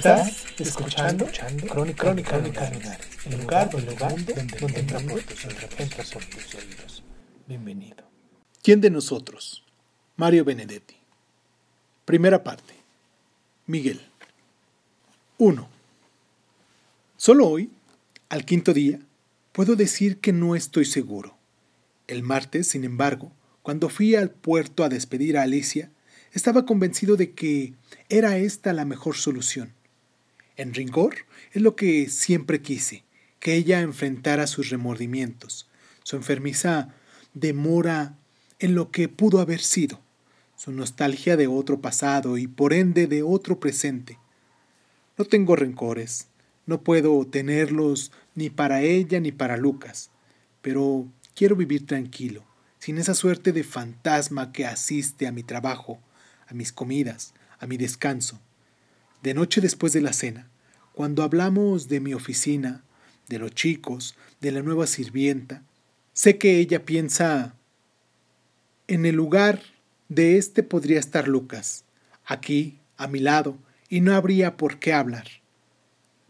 Estás escuchando, Crónica, Crónica Lunares, el lugar, el lugar donde, donde entra por tus entra por tus oídos. Bienvenido. ¿Quién de nosotros? Mario Benedetti. Primera parte. Miguel. 1. Solo hoy, al quinto día, puedo decir que no estoy seguro. El martes, sin embargo, cuando fui al puerto a despedir a Alicia, estaba convencido de que era esta la mejor solución. En rigor, es lo que siempre quise, que ella enfrentara sus remordimientos, su enfermiza demora en lo que pudo haber sido, su nostalgia de otro pasado y por ende de otro presente. No tengo rencores, no puedo tenerlos ni para ella ni para Lucas, pero quiero vivir tranquilo, sin esa suerte de fantasma que asiste a mi trabajo, a mis comidas, a mi descanso. De noche después de la cena, cuando hablamos de mi oficina, de los chicos, de la nueva sirvienta, sé que ella piensa en el lugar de este podría estar Lucas, aquí, a mi lado, y no habría por qué hablar.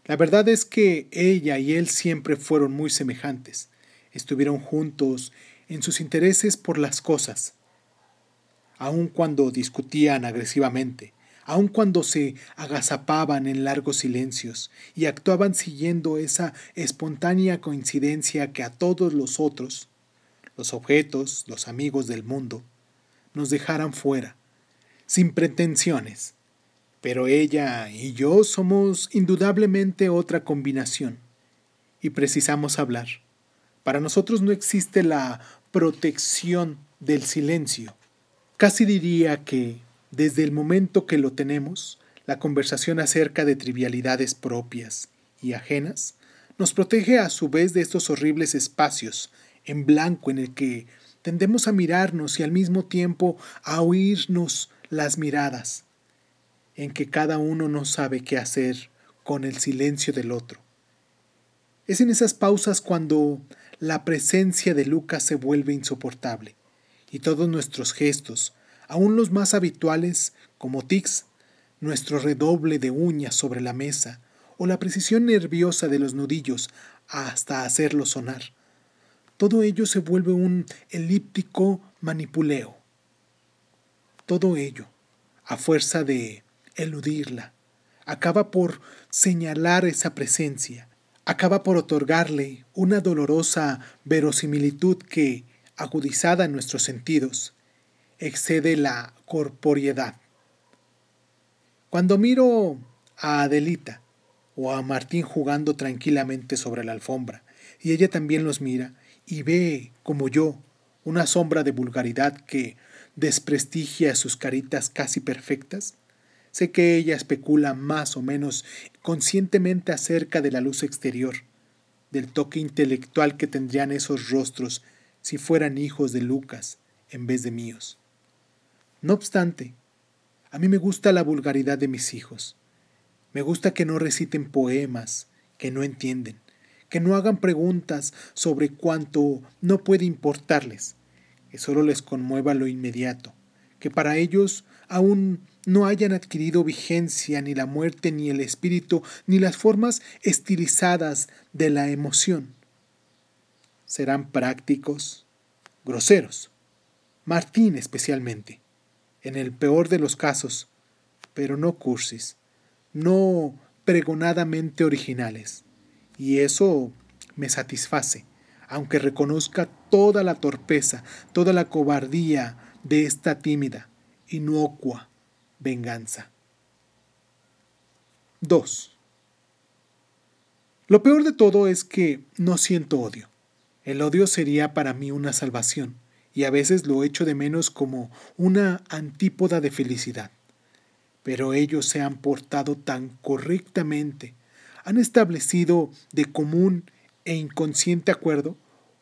La verdad es que ella y él siempre fueron muy semejantes, estuvieron juntos en sus intereses por las cosas, aun cuando discutían agresivamente, aun cuando se agazapaban en largos silencios y actuaban siguiendo esa espontánea coincidencia que a todos los otros, los objetos, los amigos del mundo, nos dejaran fuera, sin pretensiones. Pero ella y yo somos indudablemente otra combinación, y precisamos hablar. Para nosotros no existe la protección del silencio. Casi diría que, desde el momento que lo tenemos, la conversación acerca de trivialidades propias y ajenas nos protege a su vez de estos horribles espacios en blanco en el que tendemos a mirarnos y al mismo tiempo a oírnos las miradas, en que cada uno no sabe qué hacer con el silencio del otro. Es en esas pausas cuando la presencia de Lucas se vuelve insoportable, y todos nuestros gestos, aun los más habituales, como tics, nuestro redoble de uñas sobre la mesa, o la precisión nerviosa de los nudillos hasta hacerlos sonar, todo ello se vuelve un elíptico manipuleo. Todo ello, a fuerza de eludirla, acaba por señalar esa presencia, acaba por otorgarle una dolorosa verosimilitud que, agudizada en nuestros sentidos, excede la corporeidad. Cuando miro a Adelita o a Martín jugando tranquilamente sobre la alfombra, y ella también los mira, y ve, como yo, una sombra de vulgaridad que desprestigia sus caritas casi perfectas, sé que ella especula más o menos conscientemente acerca de la luz exterior, del toque intelectual que tendrían esos rostros si fueran hijos de Lucas en vez de míos. No obstante, a mí me gusta la vulgaridad de mis hijos. Me gusta que no reciten poemas que no entienden, que no hagan preguntas sobre cuanto no puede importarles, que solo les conmueva lo inmediato, que para ellos aún no hayan adquirido vigencia ni la muerte, ni el espíritu, ni las formas estilizadas de la emoción. Serán prácticos, groseros, Martín especialmente, en el peor de los casos, pero no cursis, no pregonadamente originales y eso me satisface, aunque reconozca toda la torpeza, toda la cobardía de esta tímida, inocua venganza. 2. Lo peor de todo es que no siento odio. El odio sería para mí una salvación, y a veces lo echo de menos como una antípoda de felicidad. Pero ellos se han portado tan correctamente, han establecido de común e inconsciente acuerdo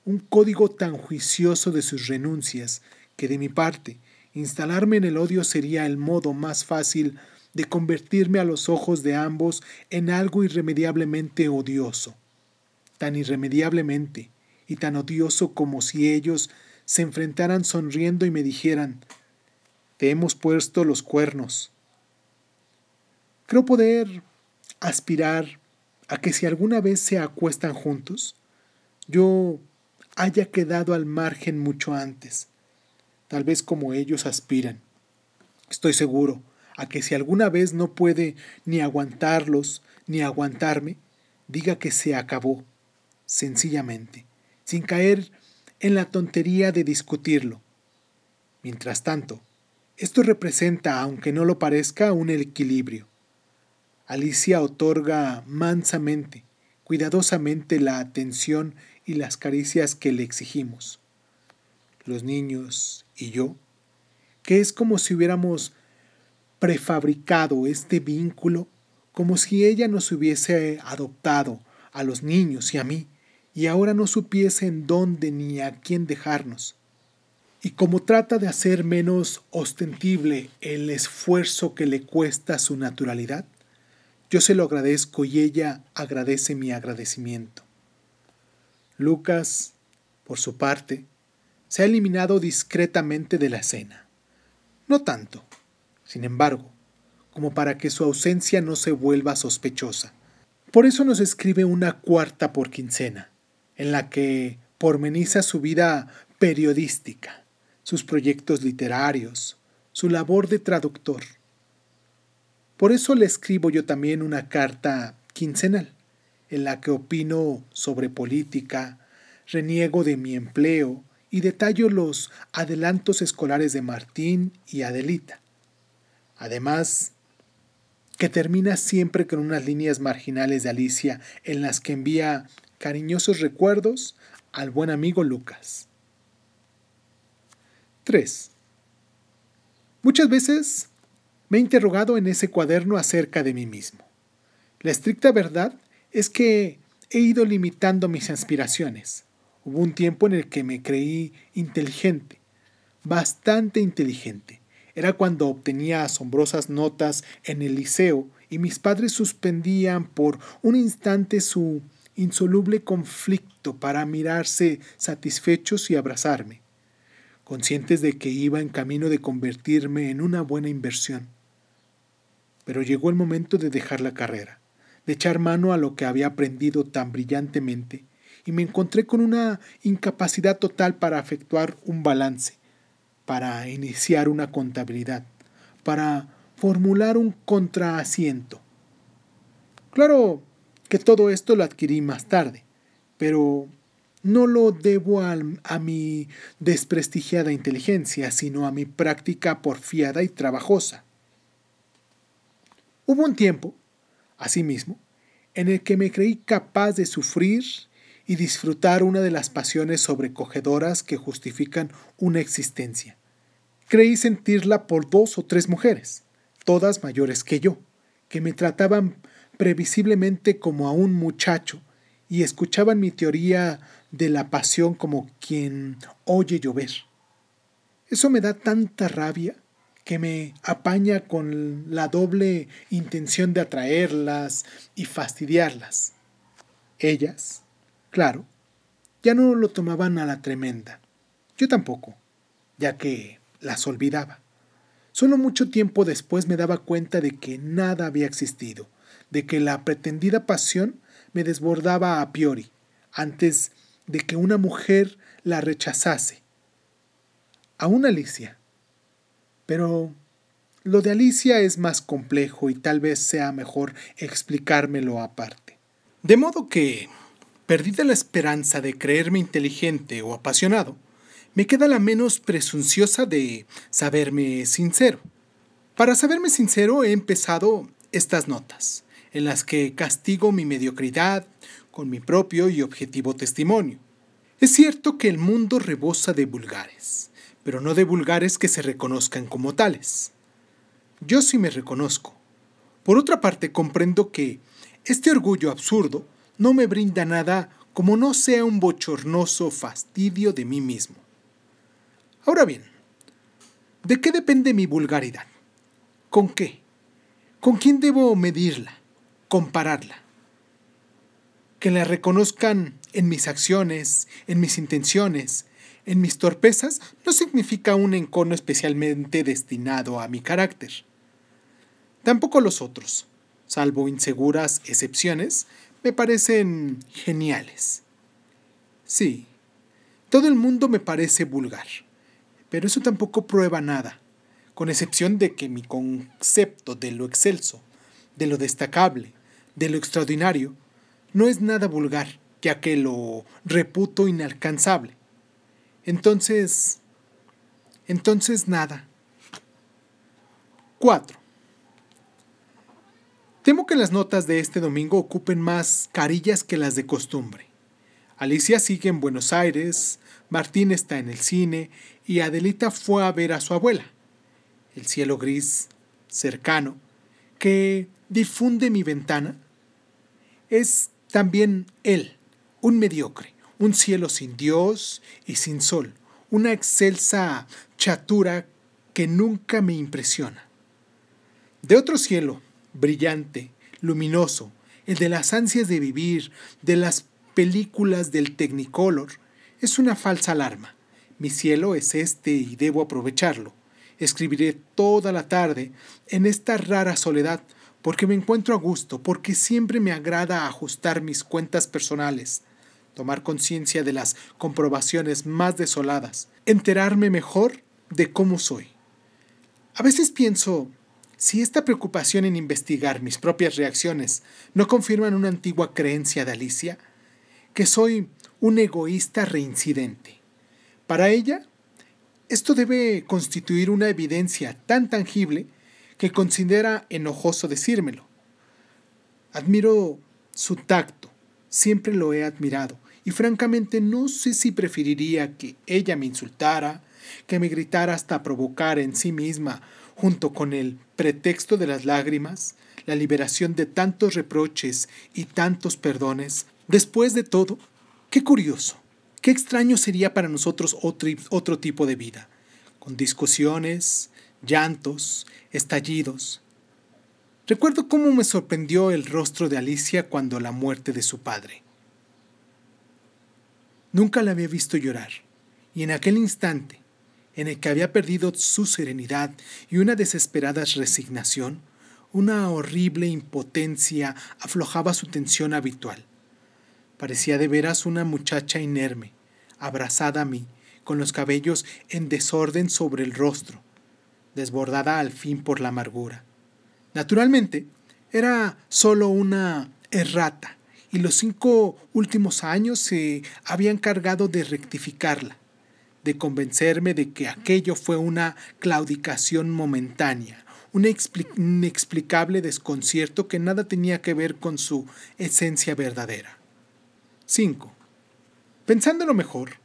un código tan juicioso de sus renuncias que de mi parte instalarme en el odio sería el modo más fácil de convertirme a los ojos de ambos en algo irremediablemente odioso, tan irremediablemente y tan odioso como si ellos se enfrentaran sonriendo y me dijeran, te hemos puesto los cuernos. Creo poder aspirar a que si alguna vez se acuestan juntos, yo haya quedado al margen mucho antes, tal vez como ellos aspiran. Estoy seguro a que si alguna vez no puede ni aguantarlos ni aguantarme, diga que se acabó, sencillamente, sin caer en la tontería de discutirlo. Mientras tanto, esto representa, aunque no lo parezca, un equilibrio. Alicia otorga mansamente, cuidadosamente la atención y las caricias que le exigimos. Los niños y yo, que es como si hubiéramos prefabricado este vínculo, como si ella nos hubiese adoptado a los niños y a mí, y ahora no supiese en dónde ni a quién dejarnos. Y como trata de hacer menos ostentible el esfuerzo que le cuesta su naturalidad, yo se lo agradezco y ella agradece mi agradecimiento. Lucas, por su parte, se ha eliminado discretamente de la escena. No tanto, sin embargo, como para que su ausencia no se vuelva sospechosa. Por eso nos escribe una cuarta por quincena, en la que pormeniza su vida periodística, sus proyectos literarios, su labor de traductor. Por eso le escribo yo también una carta quincenal, en la que opino sobre política, reniego de mi empleo y detallo los adelantos escolares de Martín y Adelita. Además, que termina siempre con unas líneas marginales de Alicia en las que envía cariñosos recuerdos al buen amigo Lucas. 3. Muchas veces me he interrogado en ese cuaderno acerca de mí mismo. La estricta verdad es que he ido limitando mis aspiraciones. Hubo un tiempo en el que me creí inteligente, bastante inteligente. Era cuando obtenía asombrosas notas en el liceo y mis padres suspendían por un instante su insoluble conflicto para mirarse satisfechos y abrazarme, conscientes de que iba en camino de convertirme en una buena inversión. Pero llegó el momento de dejar la carrera, de echar mano a lo que había aprendido tan brillantemente, y me encontré con una incapacidad total para efectuar un balance, para iniciar una contabilidad, para formular un contraasiento. Claro, que todo esto lo adquirí más tarde, pero no lo debo a, a, mi desprestigiada inteligencia, sino a mi práctica porfiada y trabajosa. Hubo un tiempo, asimismo, en el que me creí capaz de sufrir y disfrutar una de las pasiones sobrecogedoras que justifican una existencia. Creí sentirla por dos o tres mujeres, todas mayores que yo, que me trataban previsiblemente como a un muchacho y escuchaban mi teoría de la pasión como quien oye llover. Eso me da tanta rabia que me apaña con la doble intención de atraerlas y fastidiarlas. Ellas, claro, ya no lo tomaban a la tremenda. Yo tampoco, ya que las olvidaba. Solo mucho tiempo después me daba cuenta de que nada había existido, de que la pretendida pasión me desbordaba a priori, antes de que una mujer la rechazase. Aún Alicia. Pero lo de Alicia es más complejo y tal vez sea mejor explicármelo aparte. De modo que, perdida la esperanza de creerme inteligente o apasionado, me queda la menos presunciosa de saberme sincero. Para saberme sincero he empezado estas notas en las que castigo mi mediocridad con mi propio y objetivo testimonio. Es cierto que el mundo rebosa de vulgares, pero no de vulgares que se reconozcan como tales. Yo sí me reconozco. Por otra parte, comprendo que este orgullo absurdo no me brinda nada como no sea un bochornoso fastidio de mí mismo. Ahora bien, ¿de qué depende mi vulgaridad? ¿Con qué? ¿Con quién debo medirla? Compararla. Que la reconozcan en mis acciones, en mis intenciones, en mis torpezas, no significa un encono especialmente destinado a mi carácter. Tampoco los otros, salvo inseguras excepciones, me parecen geniales. Sí, todo el mundo me parece vulgar, pero eso tampoco prueba nada, con excepción de que mi concepto de lo excelso, de lo destacable, de lo extraordinario, no es nada vulgar, ya que lo reputo inalcanzable. Entonces, entonces nada. 4. Temo que las notas de este domingo ocupen más carillas que las de costumbre. Alicia sigue en Buenos Aires, Martín está en el cine y Adelita fue a ver a su abuela. El cielo gris, cercano, que difunde mi ventana, es también él, un mediocre, un cielo sin Dios y sin sol, una excelsa chatura que nunca me impresiona. De otro cielo, brillante, luminoso, el de las ansias de vivir, de las películas del Technicolor, es una falsa alarma. Mi cielo es este y debo aprovecharlo. Escribiré toda la tarde en esta rara soledad porque me encuentro a gusto, porque siempre me agrada ajustar mis cuentas personales, tomar conciencia de las comprobaciones más desoladas, enterarme mejor de cómo soy. A veces pienso, si esta preocupación en investigar mis propias reacciones no confirman una antigua creencia de Alicia, que soy un egoísta reincidente. Para ella, esto debe constituir una evidencia tan tangible que considera enojoso decírmelo. Admiro su tacto, siempre lo he admirado, y francamente no sé si preferiría que ella me insultara, que me gritara hasta provocar en sí misma, junto con el pretexto de las lágrimas, la liberación de tantos reproches y tantos perdones. Después de todo, qué curioso, qué extraño sería para nosotros otro, otro tipo de vida, con discusiones, llantos, estallidos. Recuerdo cómo me sorprendió el rostro de Alicia cuando la muerte de su padre. Nunca la había visto llorar, y en aquel instante, en el que había perdido su serenidad y una desesperada resignación, una horrible impotencia aflojaba su tensión habitual. Parecía de veras una muchacha inerme, abrazada a mí, con los cabellos en desorden sobre el rostro, desbordada al fin por la amargura. Naturalmente, era sólo una errata, y los cinco últimos años se habían cargado de rectificarla, de convencerme de que aquello fue una claudicación momentánea, un inexplicable desconcierto que nada tenía que ver con su esencia verdadera. 5. Pensándolo mejor,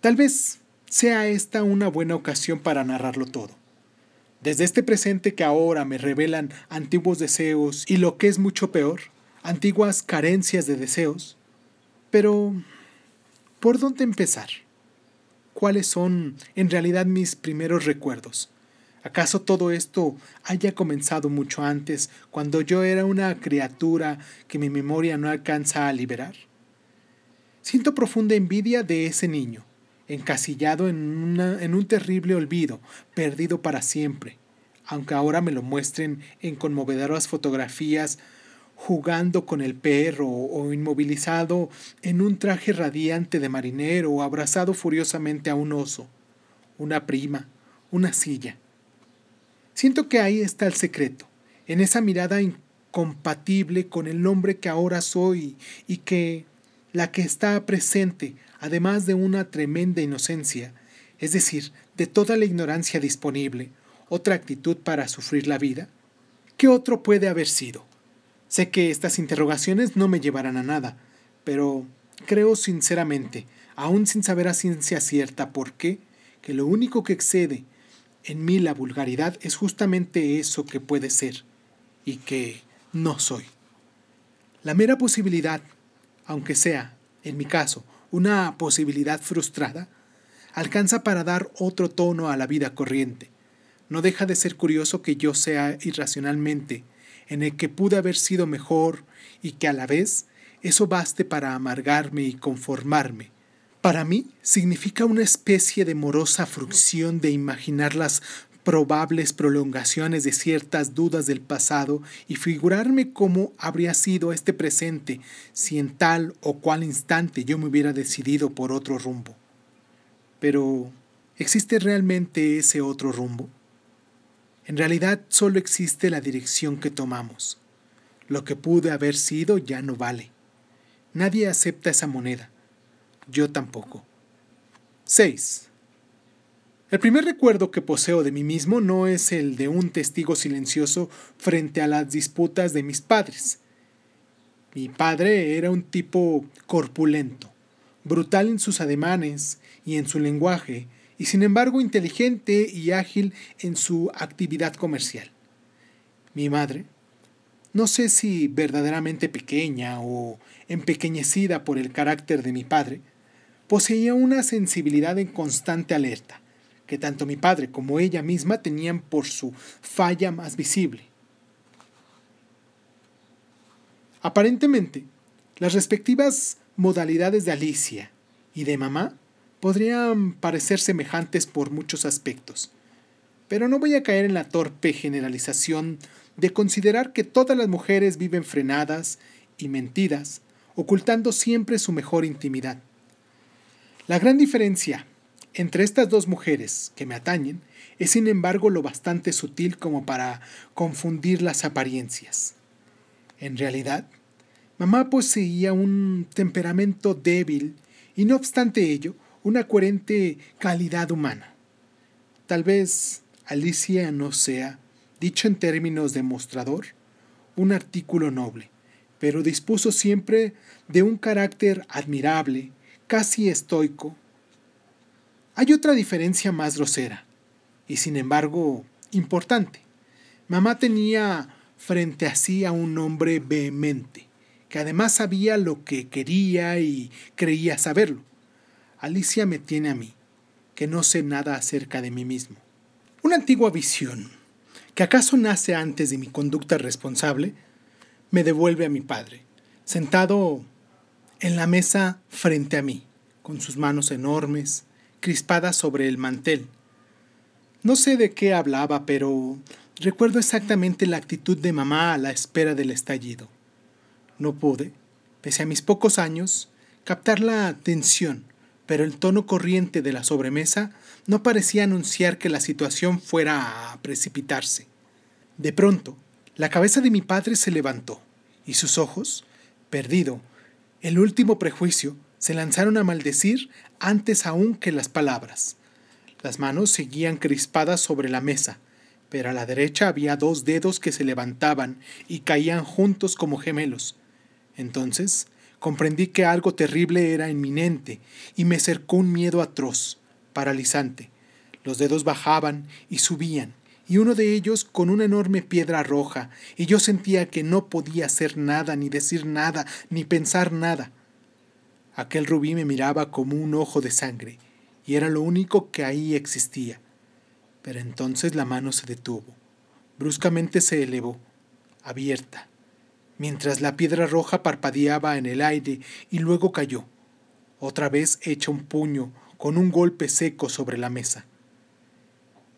tal vez sea esta una buena ocasión para narrarlo todo. Desde este presente que ahora me revelan antiguos deseos y lo que es mucho peor, antiguas carencias de deseos. Pero, ¿por dónde empezar? ¿Cuáles son en realidad mis primeros recuerdos? ¿Acaso todo esto haya comenzado mucho antes, cuando yo era una criatura que mi memoria no alcanza a liberar? Siento profunda envidia de ese niño, encasillado en, en un terrible olvido, perdido para siempre, aunque ahora me lo muestren en conmovedoras fotografías jugando con el perro o inmovilizado en un traje radiante de marinero o abrazado furiosamente a un oso, una prima, una silla. Siento que ahí está el secreto, en esa mirada incompatible con el hombre que ahora soy y que la que está presente además de una tremenda inocencia, es decir, de toda la ignorancia disponible, otra actitud para sufrir la vida? ¿Qué otro puede haber sido? Sé que estas interrogaciones no me llevarán a nada, pero creo sinceramente, aún sin saber a ciencia cierta por qué, que lo único que excede en mí la vulgaridad es justamente eso que puede ser y que no soy. La mera posibilidad, aunque sea, en mi caso, una posibilidad frustrada, alcanza para dar otro tono a la vida corriente. No deja de ser curioso que yo sea irracionalmente, en el que pude haber sido mejor y que a la vez eso baste para amargarme y conformarme. Para mí significa una especie de morosa frucción de imaginar las probables prolongaciones de ciertas dudas del pasado y figurarme cómo habría sido este presente si en tal o cual instante yo me hubiera decidido por otro rumbo. Pero, ¿existe realmente ese otro rumbo? En realidad solo existe la dirección que tomamos. Lo que pude haber sido ya no vale. Nadie acepta esa moneda. Yo tampoco. 6. El primer recuerdo que poseo de mí mismo no es el de un testigo silencioso frente a las disputas de mis padres. Mi padre era un tipo corpulento, brutal en sus ademanes y en su lenguaje, y sin embargo inteligente y ágil en su actividad comercial. Mi madre, no sé si verdaderamente pequeña o empequeñecida por el carácter de mi padre, poseía una sensibilidad en constante alerta, que tanto mi padre como ella misma tenían por su falla más visible. Aparentemente, las respectivas modalidades de Alicia y de mamá podrían parecer semejantes por muchos aspectos, pero no voy a caer en la torpe generalización de considerar que todas las mujeres viven frenadas y mentidas, ocultando siempre su mejor intimidad. La gran diferencia entre estas dos mujeres que me atañen es sin embargo lo bastante sutil como para confundir las apariencias. En realidad, mamá poseía un temperamento débil y no obstante ello, una coherente calidad humana. Tal vez Alicia no sea, dicho en términos de mostrador, un artículo noble, pero dispuso siempre de un carácter admirable, casi estoico. Hay otra diferencia más grosera, y sin embargo importante. Mamá tenía frente a sí a un hombre vehemente, que además sabía lo que quería y creía saberlo. Alicia me tiene a mí, que no sé nada acerca de mí mismo. Una antigua visión, que acaso nace antes de mi conducta responsable, me devuelve a mi padre, sentado en la mesa frente a mí, con sus manos enormes, crispadas sobre el mantel. No sé de qué hablaba, pero recuerdo exactamente la actitud de mamá a la espera del estallido. No pude, pese a mis pocos años, captar la atención, pero el tono corriente de la sobremesa no parecía anunciar que la situación fuera a precipitarse. De pronto, la cabeza de mi padre se levantó, y sus ojos, perdido el último prejuicio, se lanzaron a maldecir antes aún que las palabras. Las manos seguían crispadas sobre la mesa, pero a la derecha había dos dedos que se levantaban y caían juntos como gemelos. Entonces comprendí que algo terrible era inminente y me cercó un miedo atroz, paralizante. Los dedos bajaban y subían, y uno de ellos con una enorme piedra roja, y yo sentía que no podía hacer nada, ni decir nada, ni pensar nada. Aquel rubí me miraba como un ojo de sangre, y era lo único que ahí existía. Pero entonces la mano se detuvo. Bruscamente se elevó, abierta, mientras la piedra roja parpadeaba en el aire y luego cayó, otra vez hecha un puño con un golpe seco sobre la mesa.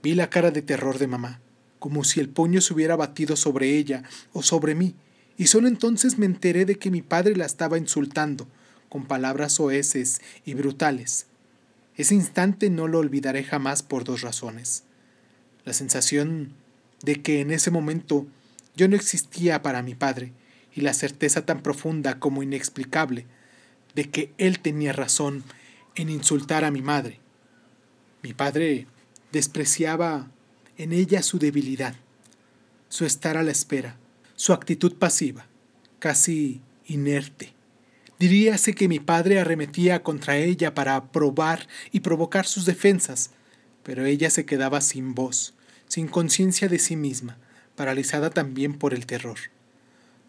Vi la cara de terror de mamá, como si el puño se hubiera batido sobre ella o sobre mí, y solo entonces me enteré de que mi padre la estaba insultando, con palabras soeces y brutales. Ese instante no lo olvidaré jamás por dos razones. La sensación de que en ese momento yo no existía para mi padre, y la certeza tan profunda como inexplicable de que él tenía razón en insultar a mi madre. Mi padre despreciaba en ella su debilidad, su estar a la espera, su actitud pasiva, casi inerte. Diríase que mi padre arremetía contra ella para probar y provocar sus defensas, pero ella se quedaba sin voz, sin conciencia de sí misma, paralizada también por el terror.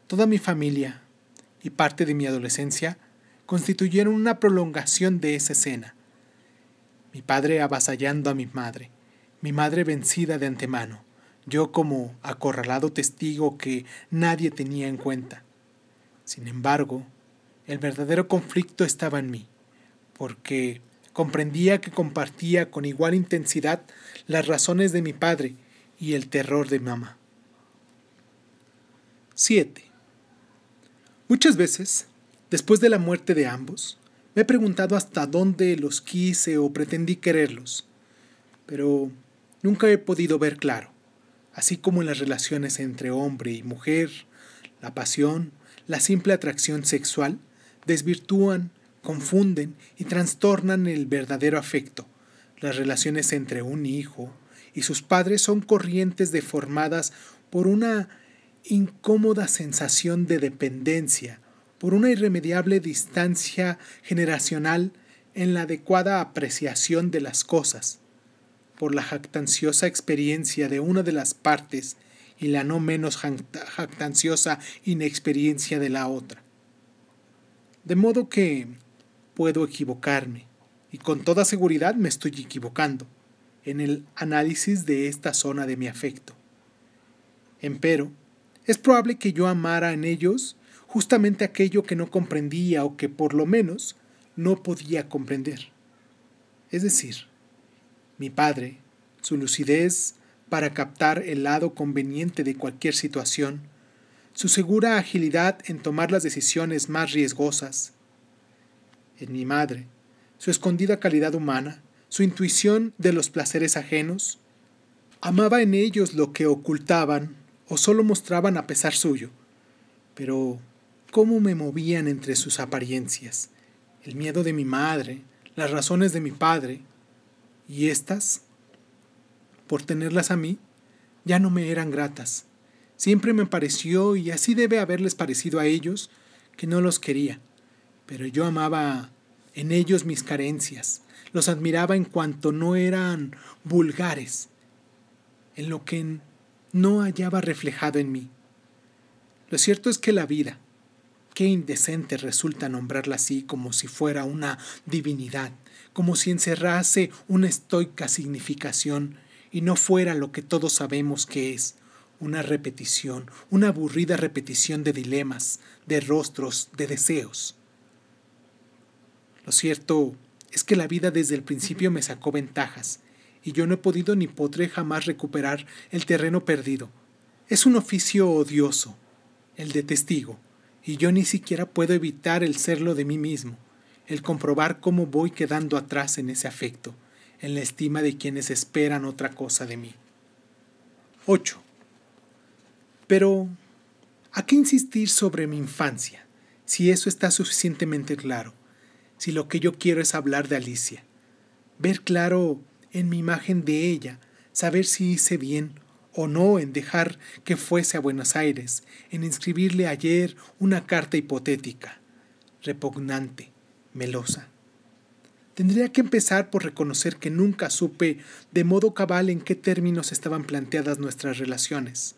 Toda mi familia y parte de mi adolescencia constituyeron una prolongación de esa escena. Mi padre avasallando a mi madre, mi madre vencida de antemano, yo como acorralado testigo que nadie tenía en cuenta. Sin embargo, el verdadero conflicto estaba en mí, porque comprendía que compartía con igual intensidad las razones de mi padre y el terror de mamá. 7. Muchas veces, después de la muerte de ambos, me he preguntado hasta dónde los quise o pretendí quererlos, pero nunca he podido ver claro, así como en las relaciones entre hombre y mujer, la pasión, la simple atracción sexual, desvirtúan, confunden y trastornan el verdadero afecto. Las relaciones entre un hijo y sus padres son corrientes deformadas por una incómoda sensación de dependencia, por una irremediable distancia generacional en la adecuada apreciación de las cosas, por la jactanciosa experiencia de una de las partes y la no menos jactanciosa inexperiencia de la otra. De modo que puedo equivocarme, y con toda seguridad me estoy equivocando, en el análisis de esta zona de mi afecto. Empero, es probable que yo amara en ellos justamente aquello que no comprendía o que por lo menos no podía comprender. Es decir, mi padre, su lucidez para captar el lado conveniente de cualquier situación, su segura agilidad en tomar las decisiones más riesgosas. En mi madre, su escondida calidad humana, su intuición de los placeres ajenos, amaba en ellos lo que ocultaban o solo mostraban a pesar suyo. Pero, ¿cómo me movían entre sus apariencias? El miedo de mi madre, las razones de mi padre, y éstas, por tenerlas a mí, ya no me eran gratas. Siempre me pareció, y así debe haberles parecido a ellos, que no los quería, pero yo amaba en ellos mis carencias, los admiraba en cuanto no eran vulgares, en lo que no hallaba reflejado en mí. Lo cierto es que la vida, qué indecente resulta nombrarla así como si fuera una divinidad, como si encerrase una estoica significación y no fuera lo que todos sabemos que es, una repetición, una aburrida repetición de dilemas, de rostros, de deseos. Lo cierto es que la vida desde el principio me sacó ventajas, y yo no he podido ni podré jamás recuperar el terreno perdido. Es un oficio odioso, el de testigo, y yo ni siquiera puedo evitar el serlo de mí mismo, el comprobar cómo voy quedando atrás en ese afecto, en la estima de quienes esperan otra cosa de mí. 8. Pero, ¿a qué insistir sobre mi infancia, si eso está suficientemente claro? Si lo que yo quiero es hablar de Alicia, ver claro en mi imagen de ella, saber si hice bien o no en dejar que fuese a Buenos Aires, en inscribirle ayer una carta hipotética, repugnante, melosa. Tendría que empezar por reconocer que nunca supe de modo cabal en qué términos estaban planteadas nuestras relaciones.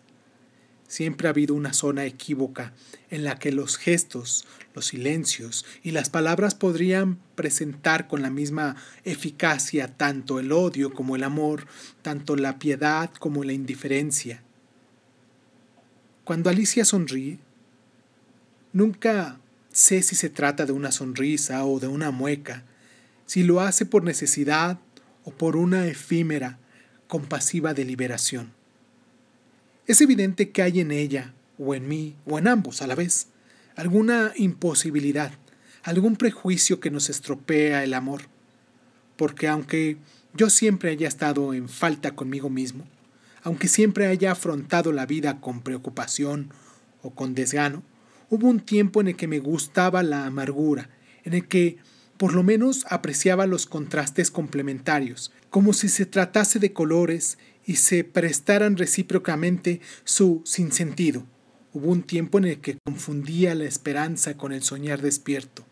Siempre ha habido una zona equívoca en la que los gestos, los silencios y las palabras podrían presentar con la misma eficacia tanto el odio como el amor, tanto la piedad como la indiferencia. Cuando Alicia sonríe, nunca sé si se trata de una sonrisa o de una mueca, si lo hace por necesidad o por una efímera, compasiva deliberación. Es evidente que hay en ella, o en mí, o en ambos a la vez, alguna imposibilidad, algún prejuicio que nos estropea el amor. Porque aunque yo siempre haya estado en falta conmigo mismo, aunque siempre haya afrontado la vida con preocupación o con desgano, hubo un tiempo en el que me gustaba la amargura, en el que por lo menos apreciaba los contrastes complementarios, como si se tratase de colores y se prestaran recíprocamente su sinsentido. Hubo un tiempo en el que confundía la esperanza con el soñar despierto.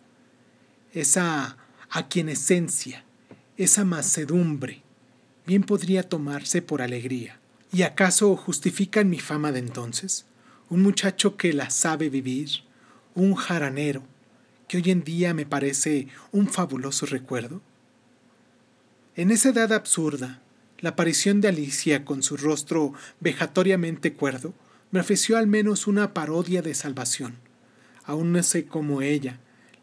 Esa aquienescencia, esa macedumbre, bien podría tomarse por alegría. ¿Y acaso justifican mi fama de entonces? Un muchacho que la sabe vivir, un jaranero, que hoy en día me parece un fabuloso recuerdo. En esa edad absurda, la aparición de Alicia con su rostro vejatoriamente cuerdo me ofreció al menos una parodia de salvación. Aún no sé cómo ella,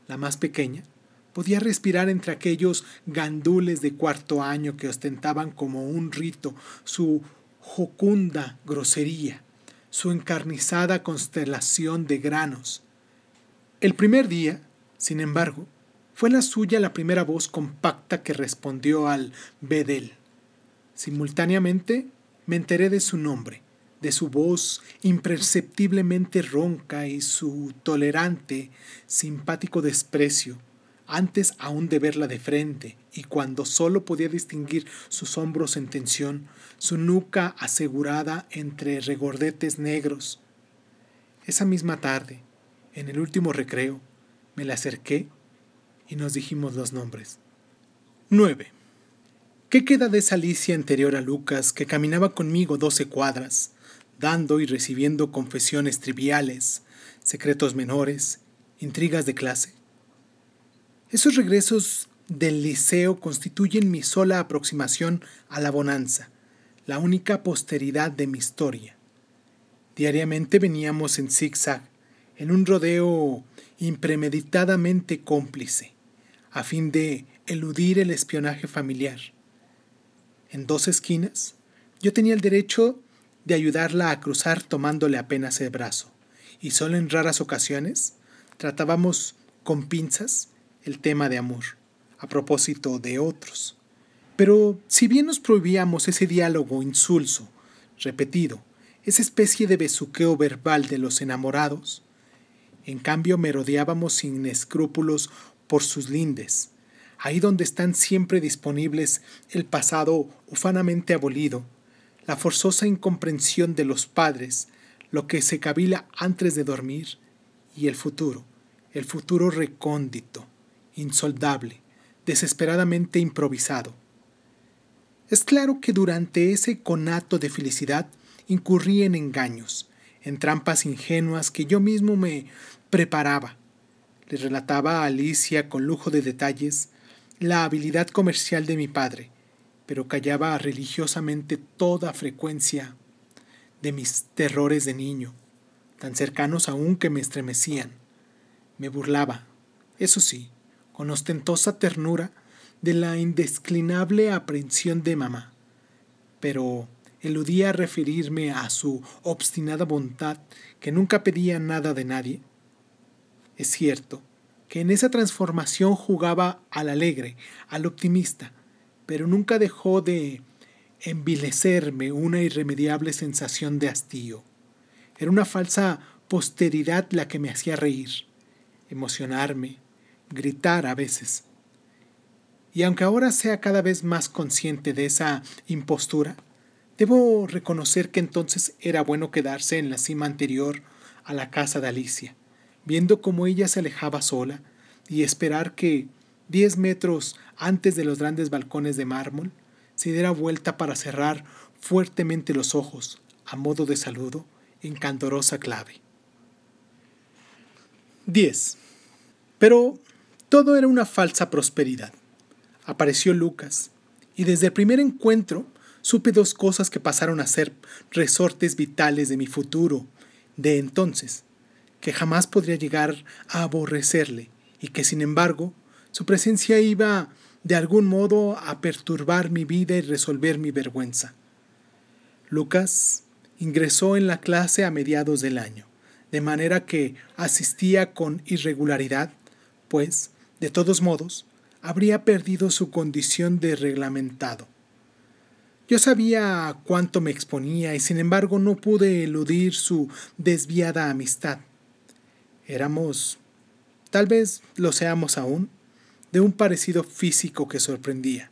la más pequeña, podía respirar entre aquellos gandules de cuarto año que ostentaban como un rito su jocunda grosería, su encarnizada constelación de granos. El primer día, sin embargo, fue la suya la primera voz compacta que respondió al bedel. Simultáneamente me enteré de su nombre, de su voz imperceptiblemente ronca y su tolerante, simpático desprecio, antes aún de verla de frente, y cuando solo podía distinguir sus hombros en tensión, su nuca asegurada entre regordetes negros. Esa misma tarde, en el último recreo, me la acerqué y nos dijimos los nombres. 9. ¿Qué queda de esa Alicia anterior a Lucas que caminaba conmigo doce cuadras, dando y recibiendo confesiones triviales, secretos menores, intrigas de clase? Esos regresos del liceo constituyen mi sola aproximación a la bonanza, la única posteridad de mi historia. Diariamente veníamos en zigzag, en un rodeo impremeditadamente cómplice, a fin de eludir el espionaje familiar. En dos esquinas, yo tenía el derecho de ayudarla a cruzar tomándole apenas el brazo, y solo en raras ocasiones tratábamos con pinzas el tema de amor, a propósito de otros. Pero si bien nos prohibíamos ese diálogo insulso, repetido, esa especie de besuqueo verbal de los enamorados, en cambio merodeábamos sin escrúpulos por sus lindes, ahí donde están siempre disponibles el pasado ufanamente abolido, la forzosa incomprensión de los padres, lo que se cavila antes de dormir, y el futuro, el futuro recóndito, insoldable, desesperadamente improvisado. Es claro que durante ese conato de felicidad incurrí en engaños, en trampas ingenuas que yo mismo me preparaba. Le relataba a Alicia con lujo de detalles la habilidad comercial de mi padre, pero callaba religiosamente toda frecuencia de mis terrores de niño, tan cercanos aún que me estremecían. Me burlaba, eso sí, con ostentosa ternura, de la indesclinable aprehensión de mamá, pero eludía referirme a su obstinada bondad que nunca pedía nada de nadie. Es cierto que en esa transformación jugaba al alegre, al optimista, pero nunca dejó de envilecerme una irremediable sensación de hastío. Era una falsa posteridad la que me hacía reír, emocionarme, gritar a veces. Y aunque ahora sea cada vez más consciente de esa impostura, debo reconocer que entonces era bueno quedarse en la cima anterior a la casa de Alicia, viendo cómo ella se alejaba sola, y esperar que, diez metros antes de los grandes balcones de mármol, se diera vuelta para cerrar fuertemente los ojos, a modo de saludo, en candorosa clave. 10. Pero todo era una falsa prosperidad. Apareció Lucas, y desde el primer encuentro supe dos cosas que pasaron a ser resortes vitales de mi futuro de entonces, que jamás podría llegar a aborrecerle y que sin embargo su presencia iba de algún modo a perturbar mi vida y resolver mi vergüenza. Lucas ingresó en la clase a mediados del año, de manera que asistía con irregularidad, pues de todos modos, habría perdido su condición de reglamentado. Yo sabía cuánto me exponía y sin embargo no pude eludir su desviada amistad. Éramos, tal vez lo seamos aún, de un parecido físico que sorprendía.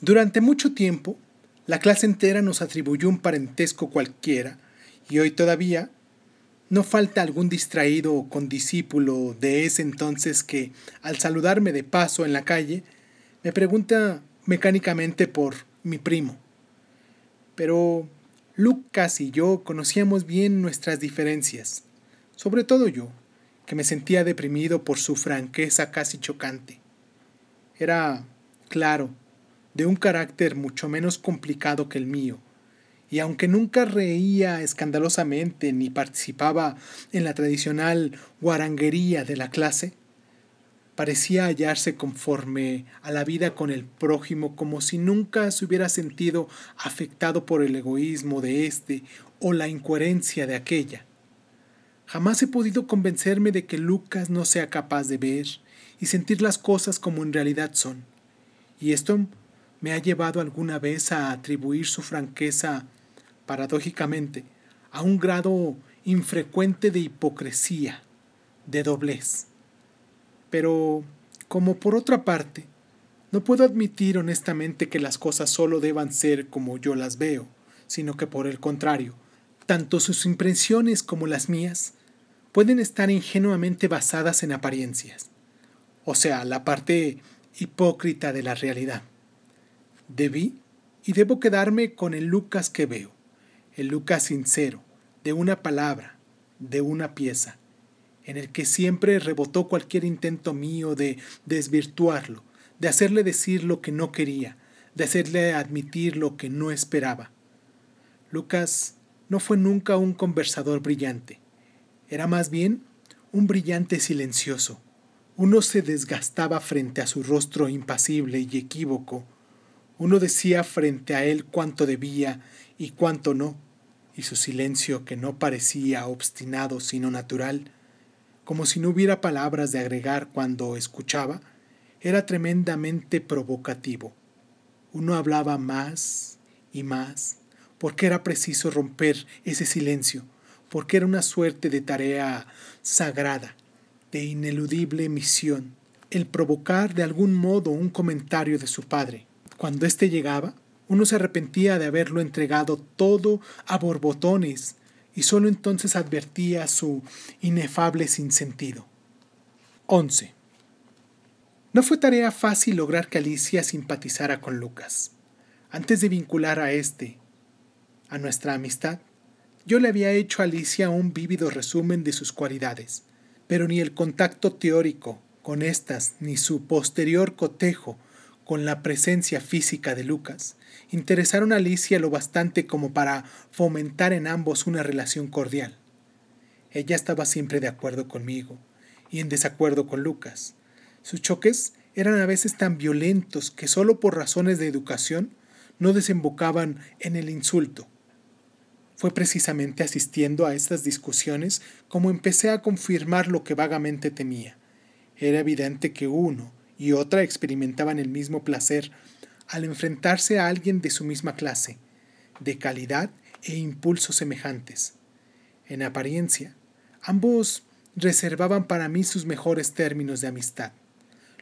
Durante mucho tiempo, la clase entera nos atribuyó un parentesco cualquiera y hoy todavía no falta algún distraído o condiscípulo de ese entonces que, al saludarme de paso en la calle, me pregunta mecánicamente por mi primo. Pero Lucas y yo conocíamos bien nuestras diferencias, sobre todo yo, que me sentía deprimido por su franqueza casi chocante. Era, claro, de un carácter mucho menos complicado que el mío, y aunque nunca reía escandalosamente ni participaba en la tradicional guaranguería de la clase, parecía hallarse conforme a la vida con el prójimo como si nunca se hubiera sentido afectado por el egoísmo de éste o la incoherencia de aquella. Jamás he podido convencerme de que Lucas no sea capaz de ver y sentir las cosas como en realidad son, y esto me ha llevado alguna vez a atribuir su franqueza, paradójicamente, a un grado infrecuente de hipocresía, de doblez. Pero, como por otra parte, no puedo admitir honestamente que las cosas solo deban ser como yo las veo, sino que por el contrario, tanto sus impresiones como las mías pueden estar ingenuamente basadas en apariencias, o sea, la parte hipócrita de la realidad. Debí y debo quedarme con el Lucas que veo, el Lucas sincero, de una palabra, de una pieza, en el que siempre rebotó cualquier intento mío de desvirtuarlo, de hacerle decir lo que no quería, de hacerle admitir lo que no esperaba. Lucas no fue nunca un conversador brillante, era más bien un brillante silencioso. Uno se desgastaba frente a su rostro impasible y equívoco. Uno decía frente a él cuánto debía y cuánto no, y su silencio, que no parecía obstinado sino natural, como si no hubiera palabras de agregar cuando escuchaba, era tremendamente provocativo. Uno hablaba más y más, porque era preciso romper ese silencio, porque era una suerte de tarea sagrada, de ineludible misión, el provocar de algún modo un comentario de su padre. Cuando éste llegaba, uno se arrepentía de haberlo entregado todo a borbotones y sólo entonces advertía su inefable sinsentido. 11. No fue tarea fácil lograr que Alicia simpatizara con Lucas. Antes de vincular a éste a nuestra amistad, yo le había hecho a Alicia un vívido resumen de sus cualidades, pero ni el contacto teórico con estas ni su posterior cotejo con la presencia física de Lucas interesaron a Alicia lo bastante como para fomentar en ambos una relación cordial. Ella estaba siempre de acuerdo conmigo y en desacuerdo con Lucas. Sus choques eran a veces tan violentos que solo por razones de educación no desembocaban en el insulto. Fue precisamente asistiendo a estas discusiones como empecé a confirmar lo que vagamente temía. Era evidente que uno y otra experimentaban el mismo placer al enfrentarse a alguien de su misma clase, de calidad e impulsos semejantes. En apariencia, ambos reservaban para mí sus mejores términos de amistad.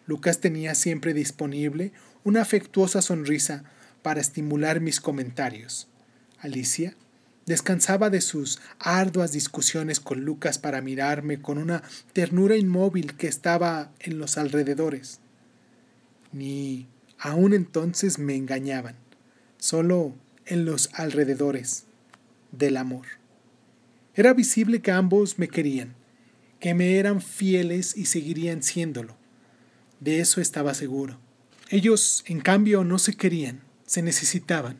Lucas tenía siempre disponible una afectuosa sonrisa para estimular mis comentarios. Alicia descansaba de sus arduas discusiones con Lucas para mirarme con una ternura inmóvil que estaba en los alrededores. Ni aún entonces me engañaban, solo en los alrededores del amor. Era visible que ambos me querían, que me eran fieles y seguirían siéndolo. De eso estaba seguro. Ellos, en cambio, no se querían, se necesitaban,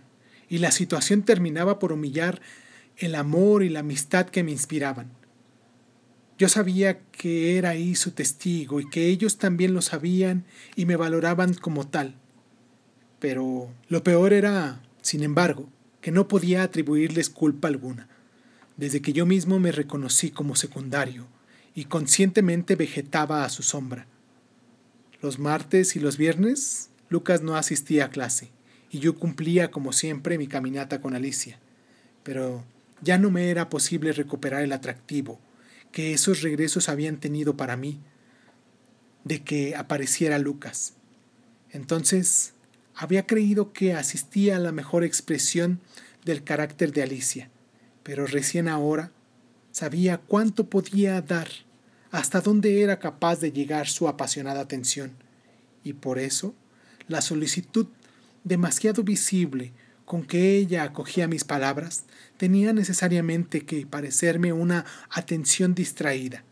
y la situación terminaba por humillar el amor y la amistad que me inspiraban. Yo sabía que era ahí su testigo y que ellos también lo sabían y me valoraban como tal. Pero lo peor era, sin embargo, que no podía atribuirles culpa alguna, desde que yo mismo me reconocí como secundario y conscientemente vegetaba a su sombra. Los martes y los viernes Lucas no asistía a clase y yo cumplía como siempre mi caminata con Alicia, pero ya no me era posible recuperar el atractivo que esos regresos habían tenido para mí, de que apareciera Lucas. Entonces había creído que asistía a la mejor expresión del carácter de Alicia, pero recién ahora Sabía cuánto podía dar, hasta dónde era capaz de llegar su apasionada atención, y por eso la solicitud demasiado visible con que ella acogía mis palabras tenía necesariamente que parecerme una atención distraída,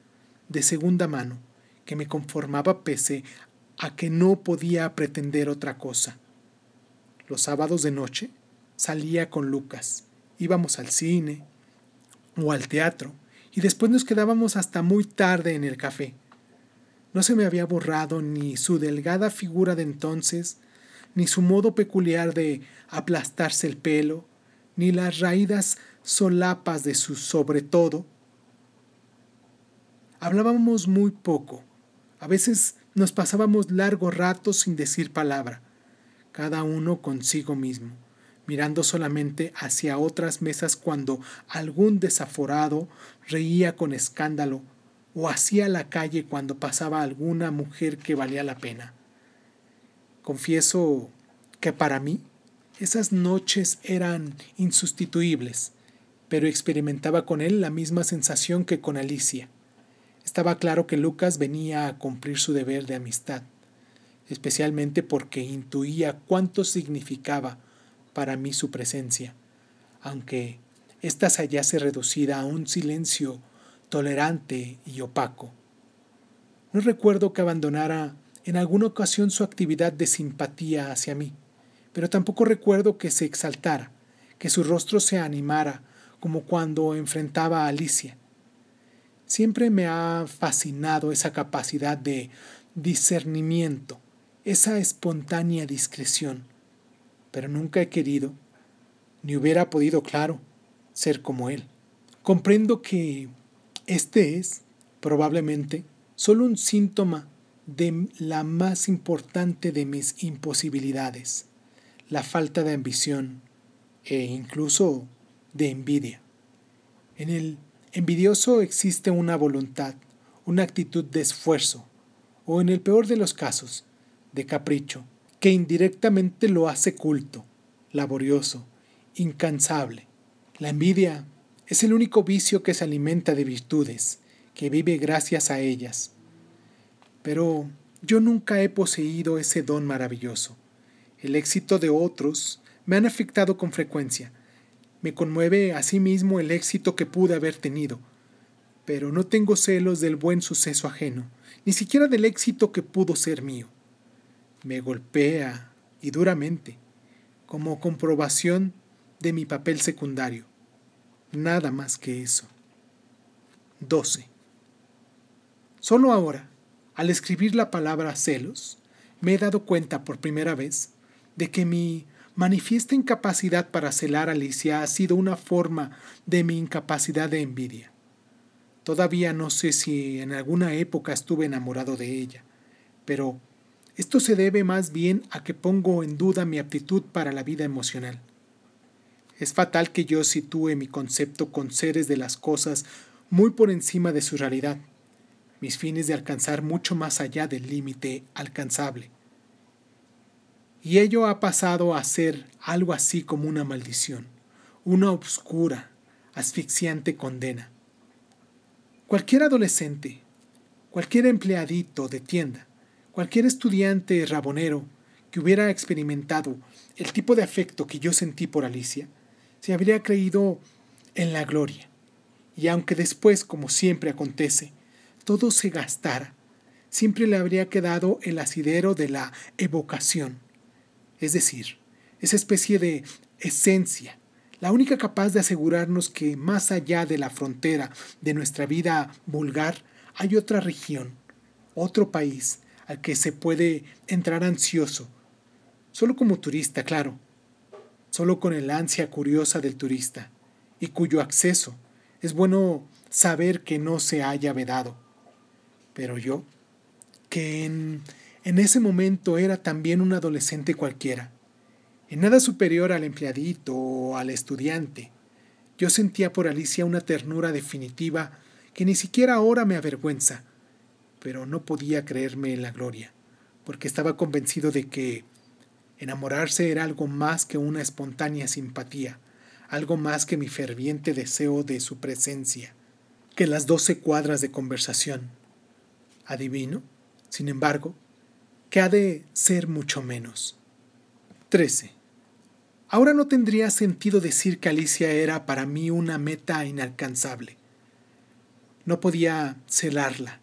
de segunda mano, que me conformaba pese a que no podía pretender otra cosa. Los sábados de noche salía con Lucas, íbamos al cine o al teatro, y después nos quedábamos hasta muy tarde en el café. No se me había borrado ni su delgada figura de entonces, ni su modo peculiar de aplastarse el pelo, ni las raídas solapas de su sobre todo. Hablábamos muy poco. A veces nos pasábamos largos ratos sin decir palabra, cada uno consigo mismo, mirando solamente hacia otras mesas cuando algún desaforado reía con escándalo o hacía la calle cuando pasaba alguna mujer que valía la pena. Confieso que para mí esas noches eran insustituibles, pero experimentaba con él la misma sensación que con Alicia. Estaba claro que Lucas venía a cumplir su deber de amistad, especialmente porque intuía cuánto significaba para mí su presencia, aunque ésta se hallase reducida a un silencio tolerante y opaco. No recuerdo que abandonara en alguna ocasión su actividad de simpatía hacia mí, pero tampoco recuerdo que se exaltara, que su rostro se animara como cuando enfrentaba a Alicia. Siempre me ha fascinado esa capacidad de discernimiento, esa espontánea discreción, pero nunca he querido, ni hubiera podido, claro, ser como él. Comprendo que este es, probablemente, solo un síntoma de la más importante de mis imposibilidades, la falta de ambición e incluso de envidia. En el envidioso existe una voluntad, una actitud de esfuerzo, o en el peor de los casos, de capricho, que indirectamente lo hace culto, laborioso, incansable. La envidia es el único vicio que se alimenta de virtudes, que vive gracias a ellas, pero yo nunca he poseído ese don maravilloso. El éxito de otros me han afectado con frecuencia. Me conmueve asimismo el éxito que pude haber tenido, pero no tengo celos del buen suceso ajeno, ni siquiera del éxito que pudo ser mío. Me golpea, y duramente, como comprobación de mi papel secundario. Nada más que eso. 12. Solo ahora, al escribir la palabra celos, me he dado cuenta por primera vez de que mi manifiesta incapacidad para celar a Alicia ha sido una forma de mi incapacidad de envidia. Todavía no sé si en alguna época estuve enamorado de ella, pero esto se debe más bien a que pongo en duda mi aptitud para la vida emocional. Es fatal que yo sitúe mi concepto con seres de las cosas muy por encima de su realidad mis fines de alcanzar mucho más allá del límite alcanzable. Y ello ha pasado a ser algo así como una maldición, una obscura, asfixiante condena. Cualquier adolescente, cualquier empleadito de tienda, cualquier estudiante rabonero que hubiera experimentado el tipo de afecto que yo sentí por Alicia, se habría creído en la gloria. Y aunque después, como siempre acontece, todo se gastara, siempre le habría quedado el asidero de la evocación, es decir, esa especie de esencia, la única capaz de asegurarnos que más allá de la frontera de nuestra vida vulgar hay otra región, otro país al que se puede entrar ansioso, solo como turista, claro, solo con el ansia curiosa del turista, y cuyo acceso es bueno saber que no se haya vedado. Pero yo, que en, en ese momento era también un adolescente cualquiera, en nada superior al empleadito o al estudiante, yo sentía por Alicia una ternura definitiva que ni siquiera ahora me avergüenza, pero no podía creerme en la gloria, porque estaba convencido de que enamorarse era algo más que una espontánea simpatía, algo más que mi ferviente deseo de su presencia. que las doce cuadras de conversación. Adivino, sin embargo, que ha de ser mucho menos. 13. Ahora no tendría sentido decir que Alicia era para mí una meta inalcanzable. No podía celarla,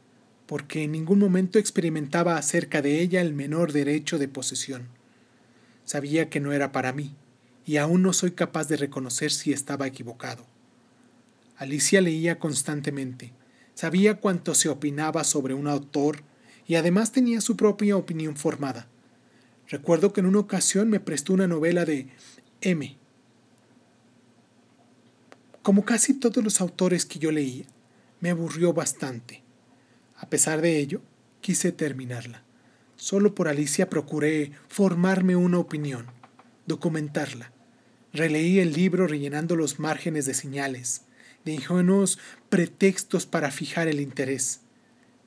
porque en ningún momento experimentaba acerca de ella el menor derecho de posesión. Sabía que no era para mí, y aún no soy capaz de reconocer si estaba equivocado. Alicia leía constantemente, sabía cuánto se opinaba sobre un autor y además tenía su propia opinión formada. Recuerdo que en una ocasión me prestó una novela de M. Como casi todos los autores que yo leía, me aburrió bastante. A pesar de ello, quise terminarla. Solo por Alicia procuré formarme una opinión, documentarla. Releí el libro rellenando los márgenes de señales, de ingenuos pretextos para fijar el interés.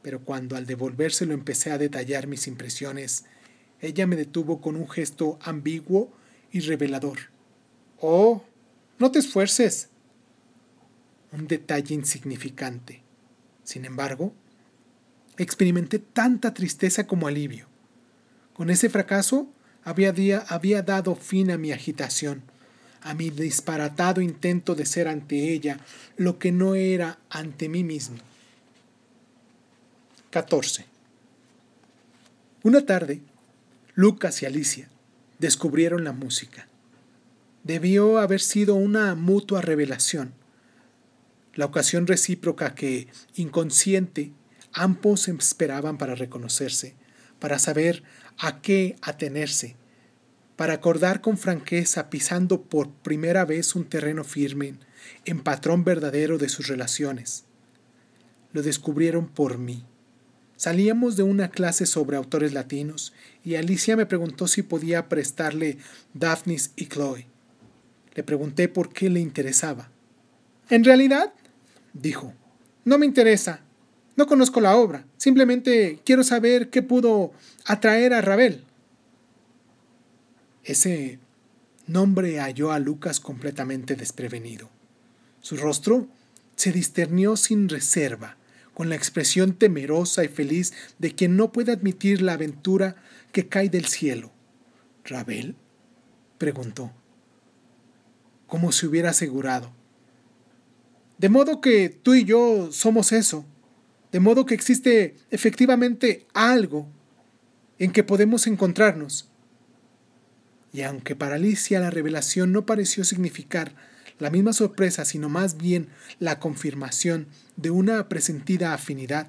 Pero cuando al devolvérselo empecé a detallar mis impresiones, ella me detuvo con un gesto ambiguo y revelador. Oh, no te esfuerces. Un detalle insignificante. Sin embargo, experimenté tanta tristeza como alivio. Con ese fracaso había, había dado fin a mi agitación a mi disparatado intento de ser ante ella lo que no era ante mí mismo. 14. Una tarde, Lucas y Alicia descubrieron la música. Debió haber sido una mutua revelación, la ocasión recíproca que, inconsciente, ambos esperaban para reconocerse, para saber a qué atenerse para acordar con franqueza, pisando por primera vez un terreno firme, en patrón verdadero de sus relaciones. Lo descubrieron por mí. Salíamos de una clase sobre autores latinos y Alicia me preguntó si podía prestarle Daphnis y Chloe. Le pregunté por qué le interesaba. En realidad, dijo, no me interesa. No conozco la obra. Simplemente quiero saber qué pudo atraer a Ravel. Ese nombre halló a Lucas completamente desprevenido. Su rostro se disternió sin reserva, con la expresión temerosa y feliz de quien no puede admitir la aventura que cae del cielo. ¿Rabel? preguntó, como si hubiera asegurado. De modo que tú y yo somos eso, de modo que existe efectivamente algo en que podemos encontrarnos. Y aunque para Alicia la revelación no pareció significar la misma sorpresa, sino más bien la confirmación de una presentida afinidad,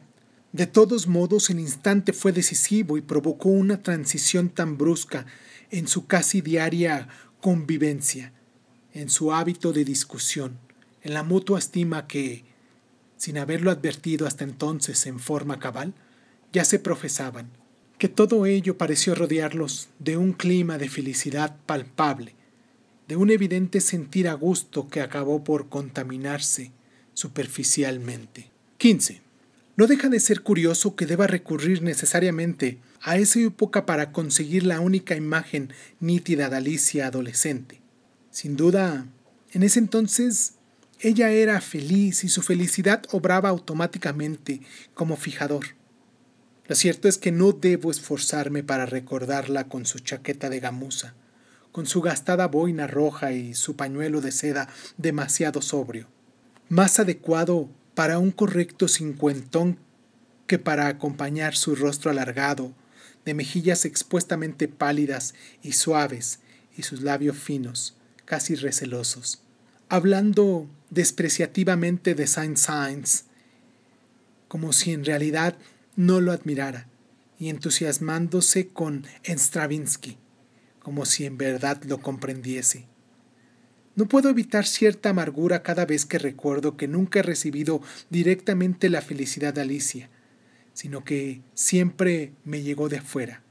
de todos modos el instante fue decisivo y provocó una transición tan brusca en su casi diaria convivencia, en su hábito de discusión, en la mutua estima que, sin haberlo advertido hasta entonces en forma cabal, ya se profesaban que todo ello pareció rodearlos de un clima de felicidad palpable, de un evidente sentir a gusto que acabó por contaminarse superficialmente. 15. No deja de ser curioso que deba recurrir necesariamente a esa época para conseguir la única imagen nítida de Alicia adolescente. Sin duda, en ese entonces ella era feliz y su felicidad obraba automáticamente como fijador. Lo cierto es que no debo esforzarme para recordarla con su chaqueta de gamuza, con su gastada boina roja y su pañuelo de seda demasiado sobrio, más adecuado para un correcto cincuentón que para acompañar su rostro alargado, de mejillas expuestamente pálidas y suaves y sus labios finos, casi recelosos, hablando despreciativamente de Saint-Saëns, como si en realidad no lo admirara, y entusiasmándose con Stravinsky, como si en verdad lo comprendiese. No puedo evitar cierta amargura cada vez que recuerdo que nunca he recibido directamente la felicidad de Alicia, sino que siempre me llegó de afuera.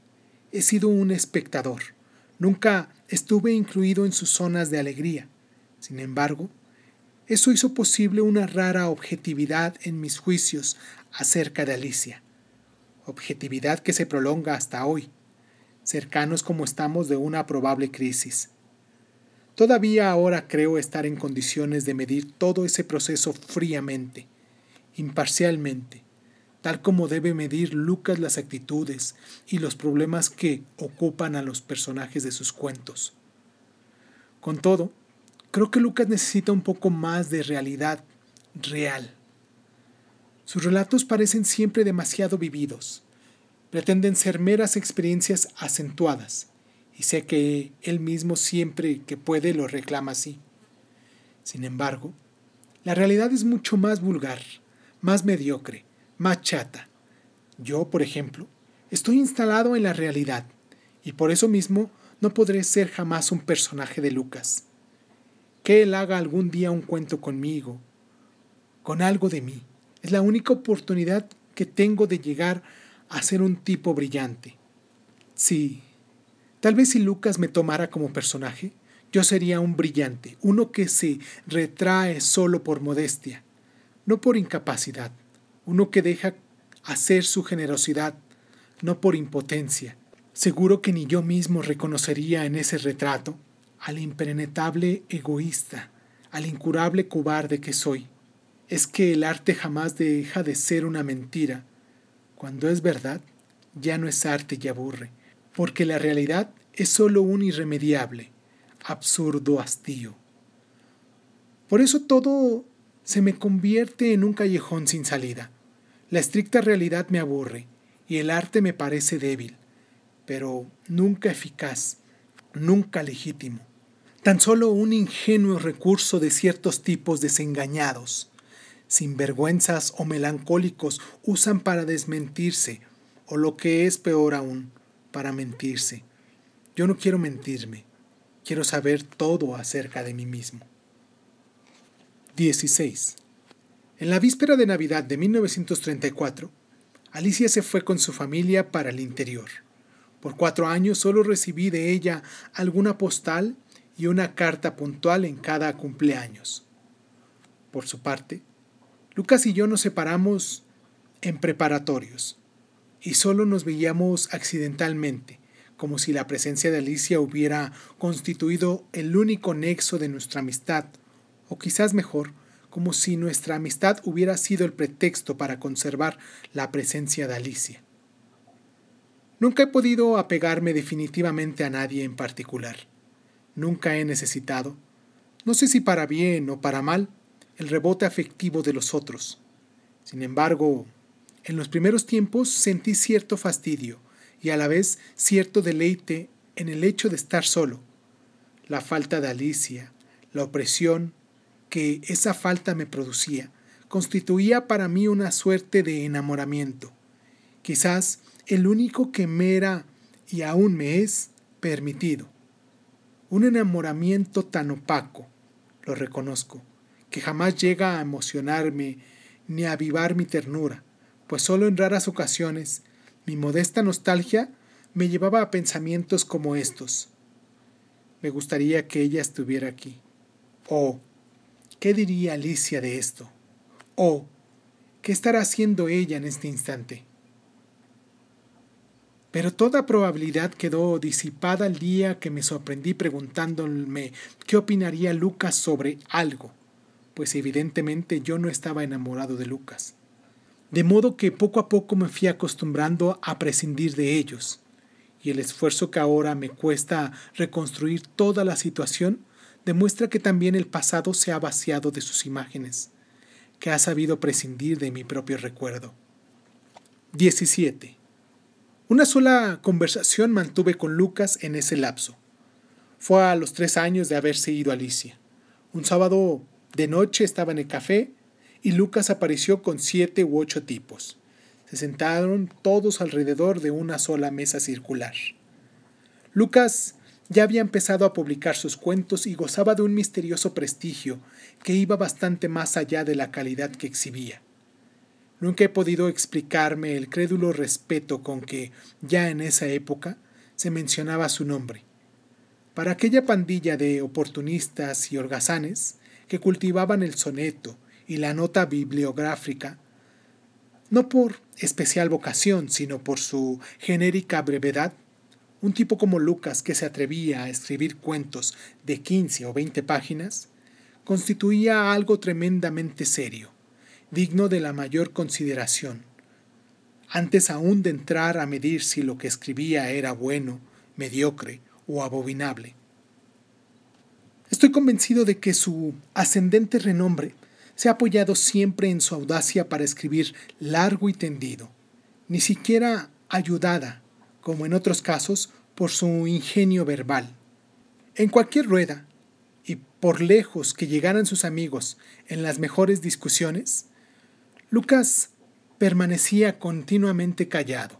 He sido un espectador. Nunca estuve incluido en sus zonas de alegría. Sin embargo, eso hizo posible una rara objetividad en mis juicios acerca de Alicia objetividad que se prolonga hasta hoy, cercanos como estamos de una probable crisis. Todavía ahora creo estar en condiciones de medir todo ese proceso fríamente, imparcialmente, tal como debe medir Lucas las actitudes y los problemas que ocupan a los personajes de sus cuentos. Con todo, creo que Lucas necesita un poco más de realidad real. Sus relatos parecen siempre demasiado vividos, pretenden ser meras experiencias acentuadas, y sé que él mismo siempre que puede lo reclama así. Sin embargo, la realidad es mucho más vulgar, más mediocre, más chata. Yo, por ejemplo, estoy instalado en la realidad, y por eso mismo no podré ser jamás un personaje de Lucas. Que él haga algún día un cuento conmigo, con algo de mí. Es la única oportunidad que tengo de llegar a ser un tipo brillante. Sí, tal vez si Lucas me tomara como personaje, yo sería un brillante, uno que se retrae solo por modestia, no por incapacidad, uno que deja hacer su generosidad, no por impotencia. Seguro que ni yo mismo reconocería en ese retrato al impenetrable egoísta, al incurable cobarde que soy. Es que el arte jamás deja de ser una mentira, cuando es verdad, ya no es arte y aburre, porque la realidad es sólo un irremediable, absurdo hastío. Por eso todo se me convierte en un callejón sin salida. La estricta realidad me aburre y el arte me parece débil, pero nunca eficaz, nunca legítimo. Tan solo un ingenuo recurso de ciertos tipos desengañados, sinvergüenzas o melancólicos usan para desmentirse, o lo que es peor aún, para mentirse. Yo no quiero mentirme, quiero saber todo acerca de mí mismo. 16. En la víspera de Navidad de 1934, Alicia se fue con su familia para el interior. Por cuatro años solo recibí de ella alguna postal y una carta puntual en cada cumpleaños. Por su parte, Lucas y yo nos separamos en preparatorios y solo nos veíamos accidentalmente, como si la presencia de Alicia hubiera constituido el único nexo de nuestra amistad, o quizás mejor, como si nuestra amistad hubiera sido el pretexto para conservar la presencia de Alicia. Nunca he podido apegarme definitivamente a nadie en particular. Nunca he necesitado, no sé si para bien o para mal, el rebote afectivo de los otros. Sin embargo, en los primeros tiempos sentí cierto fastidio y a la vez cierto deleite en el hecho de estar solo. La falta de Alicia, la opresión que esa falta me producía, constituía para mí una suerte de enamoramiento, quizás el único que me era y aún me es permitido. Un enamoramiento tan opaco, lo reconozco, que jamás llega a emocionarme ni a avivar mi ternura, pues solo en raras ocasiones mi modesta nostalgia me llevaba a pensamientos como estos. Me gustaría que ella estuviera aquí. O, ¿qué diría Alicia de esto? O, ¿qué estará haciendo ella en este instante? Pero toda probabilidad quedó disipada el día que me sorprendí preguntándome qué opinaría Lucas sobre algo pues evidentemente yo no estaba enamorado de Lucas. De modo que poco a poco me fui acostumbrando a prescindir de ellos, y el esfuerzo que ahora me cuesta reconstruir toda la situación demuestra que también el pasado se ha vaciado de sus imágenes, que ha sabido prescindir de mi propio recuerdo. 17. Una sola conversación mantuve con Lucas en ese lapso. Fue a los tres años de haberse ido a Alicia. Un sábado de noche estaba en el café y Lucas apareció con siete u ocho tipos. Se sentaron todos alrededor de una sola mesa circular. Lucas ya había empezado a publicar sus cuentos y gozaba de un misterioso prestigio que iba bastante más allá de la calidad que exhibía. Nunca he podido explicarme el crédulo respeto con que, ya en esa época, se mencionaba su nombre. Para aquella pandilla de oportunistas y holgazanes, que cultivaban el soneto y la nota bibliográfica, no por especial vocación, sino por su genérica brevedad, un tipo como Lucas que se atrevía a escribir cuentos de 15 o 20 páginas, constituía algo tremendamente serio, digno de la mayor consideración. Antes aún de entrar a medir si lo que escribía era bueno, mediocre o abominable. Estoy convencido de que su ascendente renombre se ha apoyado siempre en su audacia para escribir largo y tendido, ni siquiera ayudada, como en otros casos, por su ingenio verbal. En cualquier rueda, y por lejos que llegaran sus amigos en las mejores discusiones, Lucas permanecía continuamente callado,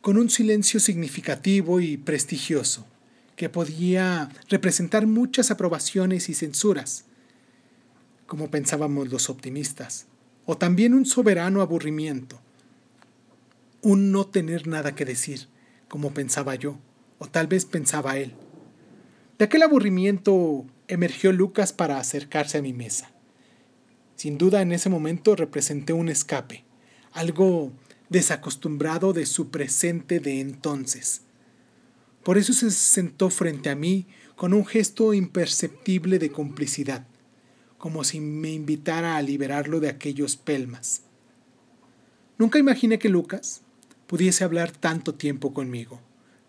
con un silencio significativo y prestigioso, que podía representar muchas aprobaciones y censuras, como pensábamos los optimistas, o también un soberano aburrimiento, un no tener nada que decir, como pensaba yo, o tal vez pensaba él. De aquel aburrimiento emergió Lucas para acercarse a mi mesa. Sin duda en ese momento representé un escape, algo desacostumbrado de su presente de entonces. Por eso se sentó frente a mí con un gesto imperceptible de complicidad, como si me invitara a liberarlo de aquellos pelmas. Nunca imaginé que Lucas pudiese hablar tanto tiempo conmigo,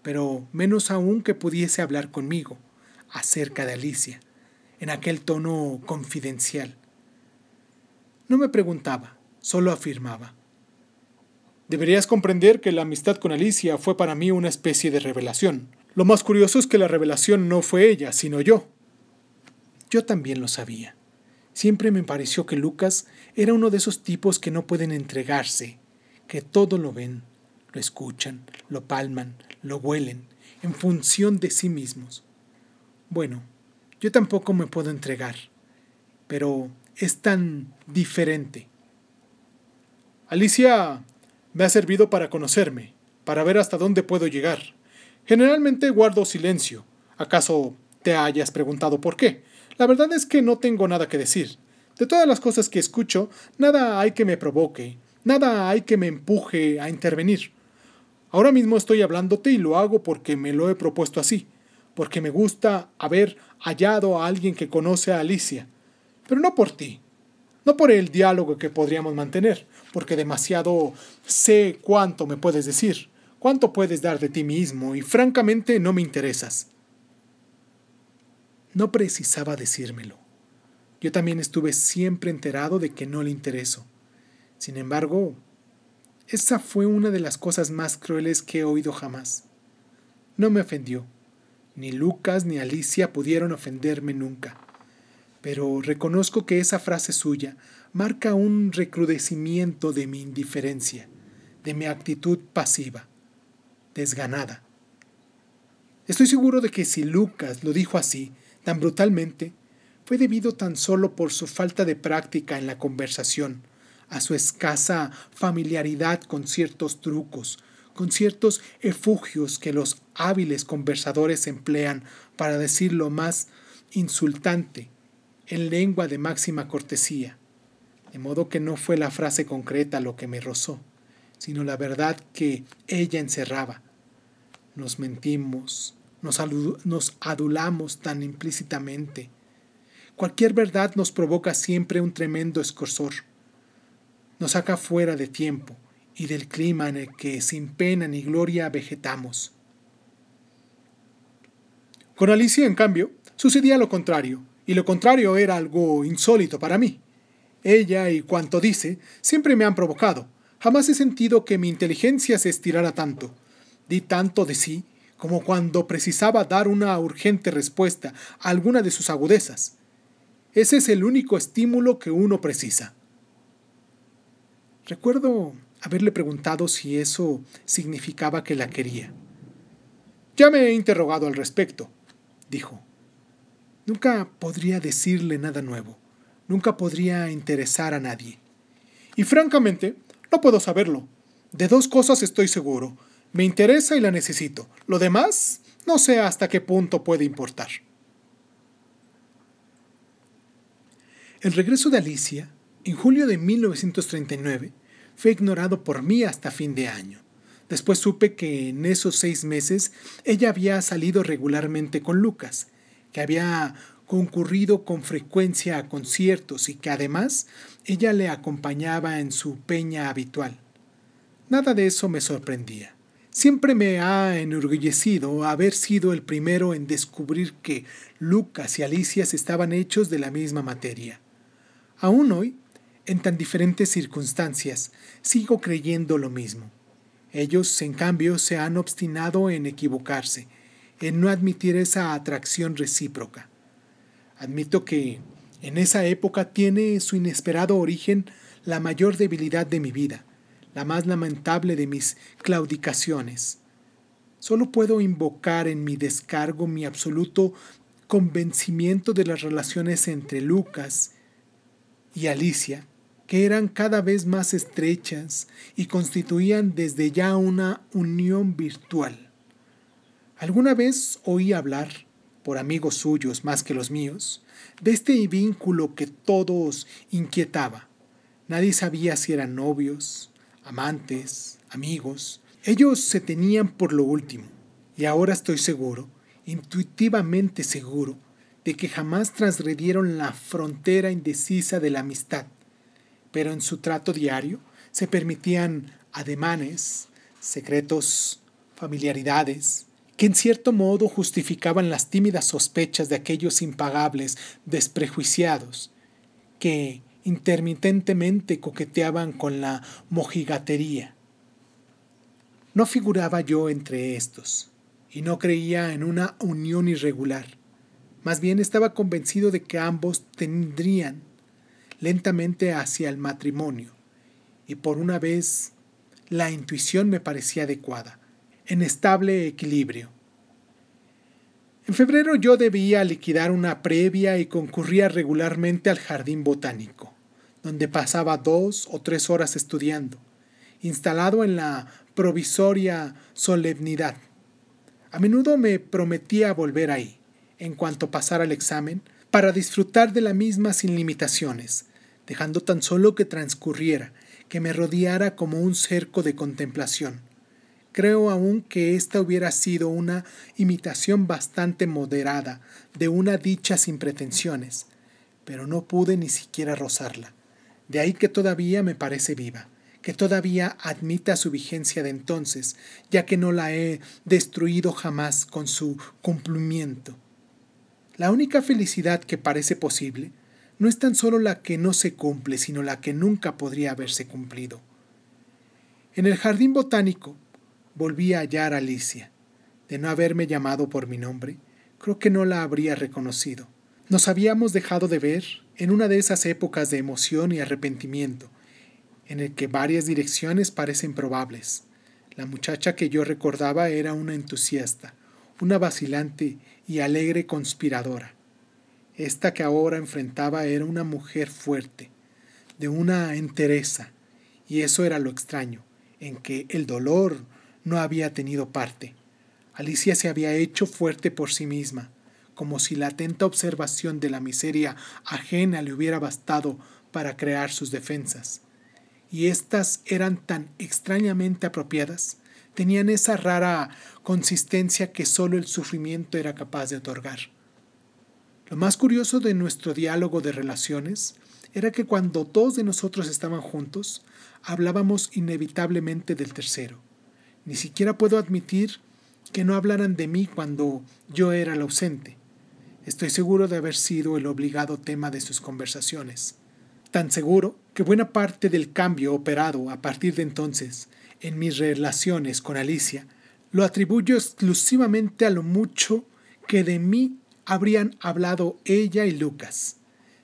pero menos aún que pudiese hablar conmigo acerca de Alicia, en aquel tono confidencial. No me preguntaba, solo afirmaba. Deberías comprender que la amistad con Alicia fue para mí una especie de revelación. Lo más curioso es que la revelación no fue ella, sino yo. Yo también lo sabía. Siempre me pareció que Lucas era uno de esos tipos que no pueden entregarse, que todo lo ven, lo escuchan, lo palman, lo huelen, en función de sí mismos. Bueno, yo tampoco me puedo entregar, pero es tan diferente. Alicia me ha servido para conocerme, para ver hasta dónde puedo llegar. Generalmente guardo silencio. ¿Acaso te hayas preguntado por qué? La verdad es que no tengo nada que decir. De todas las cosas que escucho, nada hay que me provoque, nada hay que me empuje a intervenir. Ahora mismo estoy hablándote y lo hago porque me lo he propuesto así, porque me gusta haber hallado a alguien que conoce a Alicia, pero no por ti, no por el diálogo que podríamos mantener, porque demasiado sé cuánto me puedes decir, cuánto puedes dar de ti mismo, y francamente no me interesas. No precisaba decírmelo. Yo también estuve siempre enterado de que no le intereso. Sin embargo, esa fue una de las cosas más crueles que he oído jamás. No me ofendió. Ni Lucas ni Alicia pudieron ofenderme nunca. Pero reconozco que esa frase suya marca un recrudecimiento de mi indiferencia, de mi actitud pasiva, desganada. Estoy seguro de que si Lucas lo dijo así, tan brutalmente, fue debido tan solo por su falta de práctica en la conversación, a su escasa familiaridad con ciertos trucos, con ciertos efugios que los hábiles conversadores emplean para decir lo más insultante en lengua de máxima cortesía. De modo que no fue la frase concreta lo que me rozó, sino la verdad que ella encerraba. Nos mentimos, nos, adulamos tan implícitamente. Cualquier verdad nos provoca siempre un tremendo escorsor nos saca fuera de tiempo y del clima en el que sin pena ni gloria vegetamos. Con Alicia, en cambio, sucedía lo contrario, y lo contrario era algo insólito para mí. Ella y cuanto dice siempre me han provocado. Jamás he sentido que mi inteligencia se estirara tanto. Di tanto de sí como cuando precisaba dar una urgente respuesta a alguna de sus agudezas. Ese es el único estímulo que uno precisa. Recuerdo haberle preguntado si eso significaba que la quería. Ya me he interrogado al respecto, dijo. Nunca podría decirle nada nuevo, nunca podría interesar a nadie. Y francamente, no puedo saberlo. De dos cosas estoy seguro. Me interesa y la necesito. Lo demás, no sé hasta qué punto puede importar. El regreso de Alicia en julio de 1939 fue ignorado por mí hasta fin de año. Después supe que en esos seis meses ella había salido regularmente con Lucas, que había concurrido con frecuencia a conciertos y que además ella le acompañaba en su peña habitual. Nada de eso me sorprendía. Siempre me ha enorgullecido haber sido el primero en descubrir que Lucas y Alicia estaban hechos de la misma materia. Aún hoy, en tan diferentes circunstancias, sigo creyendo lo mismo. Ellos, en cambio, se han obstinado en equivocarse, en no admitir esa atracción recíproca. Admito que en esa época tiene su inesperado origen la mayor debilidad de mi vida, la más lamentable de mis claudicaciones. Solo puedo invocar en mi descargo mi absoluto convencimiento de las relaciones entre Lucas y Alicia, que eran cada vez más estrechas y constituían desde ya una unión virtual. Alguna vez oí hablar, por amigos suyos más que los míos, de este vínculo que todos inquietaba. Nadie sabía si eran novios, amantes, amigos. Ellos se tenían por lo último, y ahora estoy seguro, intuitivamente seguro, de que jamás transgredieron la frontera indecisa de la amistad, pero en su trato diario se permitían ademanes, secretos, familiaridades, que en cierto modo justificaban las tímidas sospechas de aquellos impagables desprejuiciados, que intermitentemente coqueteaban con la mojigatería. No figuraba yo entre estos, y no creía en una unión irregular. Más bien estaba convencido de que ambos tendrían lentamente hacia el matrimonio, y por una vez la intuición me parecía adecuada, en estable equilibrio. En febrero yo debía liquidar una previa y concurría regularmente al jardín botánico donde pasaba dos o tres horas estudiando, instalado en la provisoria solemnidad. A menudo me prometía volver ahí, en cuanto pasara el examen, para disfrutar de la misma sin limitaciones, dejando tan solo que transcurriera, que me rodeara como un cerco de contemplación. Creo aún que esta hubiera sido una imitación bastante moderada de una dicha sin pretensiones, pero no pude ni siquiera rozarla. De ahí que todavía me parece viva, que todavía admita su vigencia de entonces, ya que no la he destruido jamás con su cumplimiento. La única felicidad que parece posible no es tan solo la que no se cumple, sino la que nunca podría haberse cumplido. En el jardín botánico volví a hallar a Alicia. De no haberme llamado por mi nombre, creo que no la habría reconocido. Nos habíamos dejado de ver en una de esas épocas de emoción y arrepentimiento, en el que varias direcciones parecen probables. La muchacha que yo recordaba era una entusiasta, una vacilante y alegre conspiradora. Esta que ahora enfrentaba era una mujer fuerte, de una entereza, y eso era lo extraño, en que el dolor no había tenido parte. Alicia se había hecho fuerte por sí misma, como si la atenta observación de la miseria ajena le hubiera bastado para crear sus defensas. Y éstas eran tan extrañamente apropiadas, tenían esa rara consistencia que sólo el sufrimiento era capaz de otorgar. Lo más curioso de nuestro diálogo de relaciones era que cuando dos de nosotros estaban juntos, hablábamos inevitablemente del tercero. Ni siquiera puedo admitir que no hablaran de mí cuando yo era el ausente. Estoy seguro de haber sido el obligado tema de sus conversaciones. Tan seguro que buena parte del cambio operado a partir de entonces en mis relaciones con Alicia lo atribuyo exclusivamente a lo mucho que de mí habrían hablado ella y Lucas.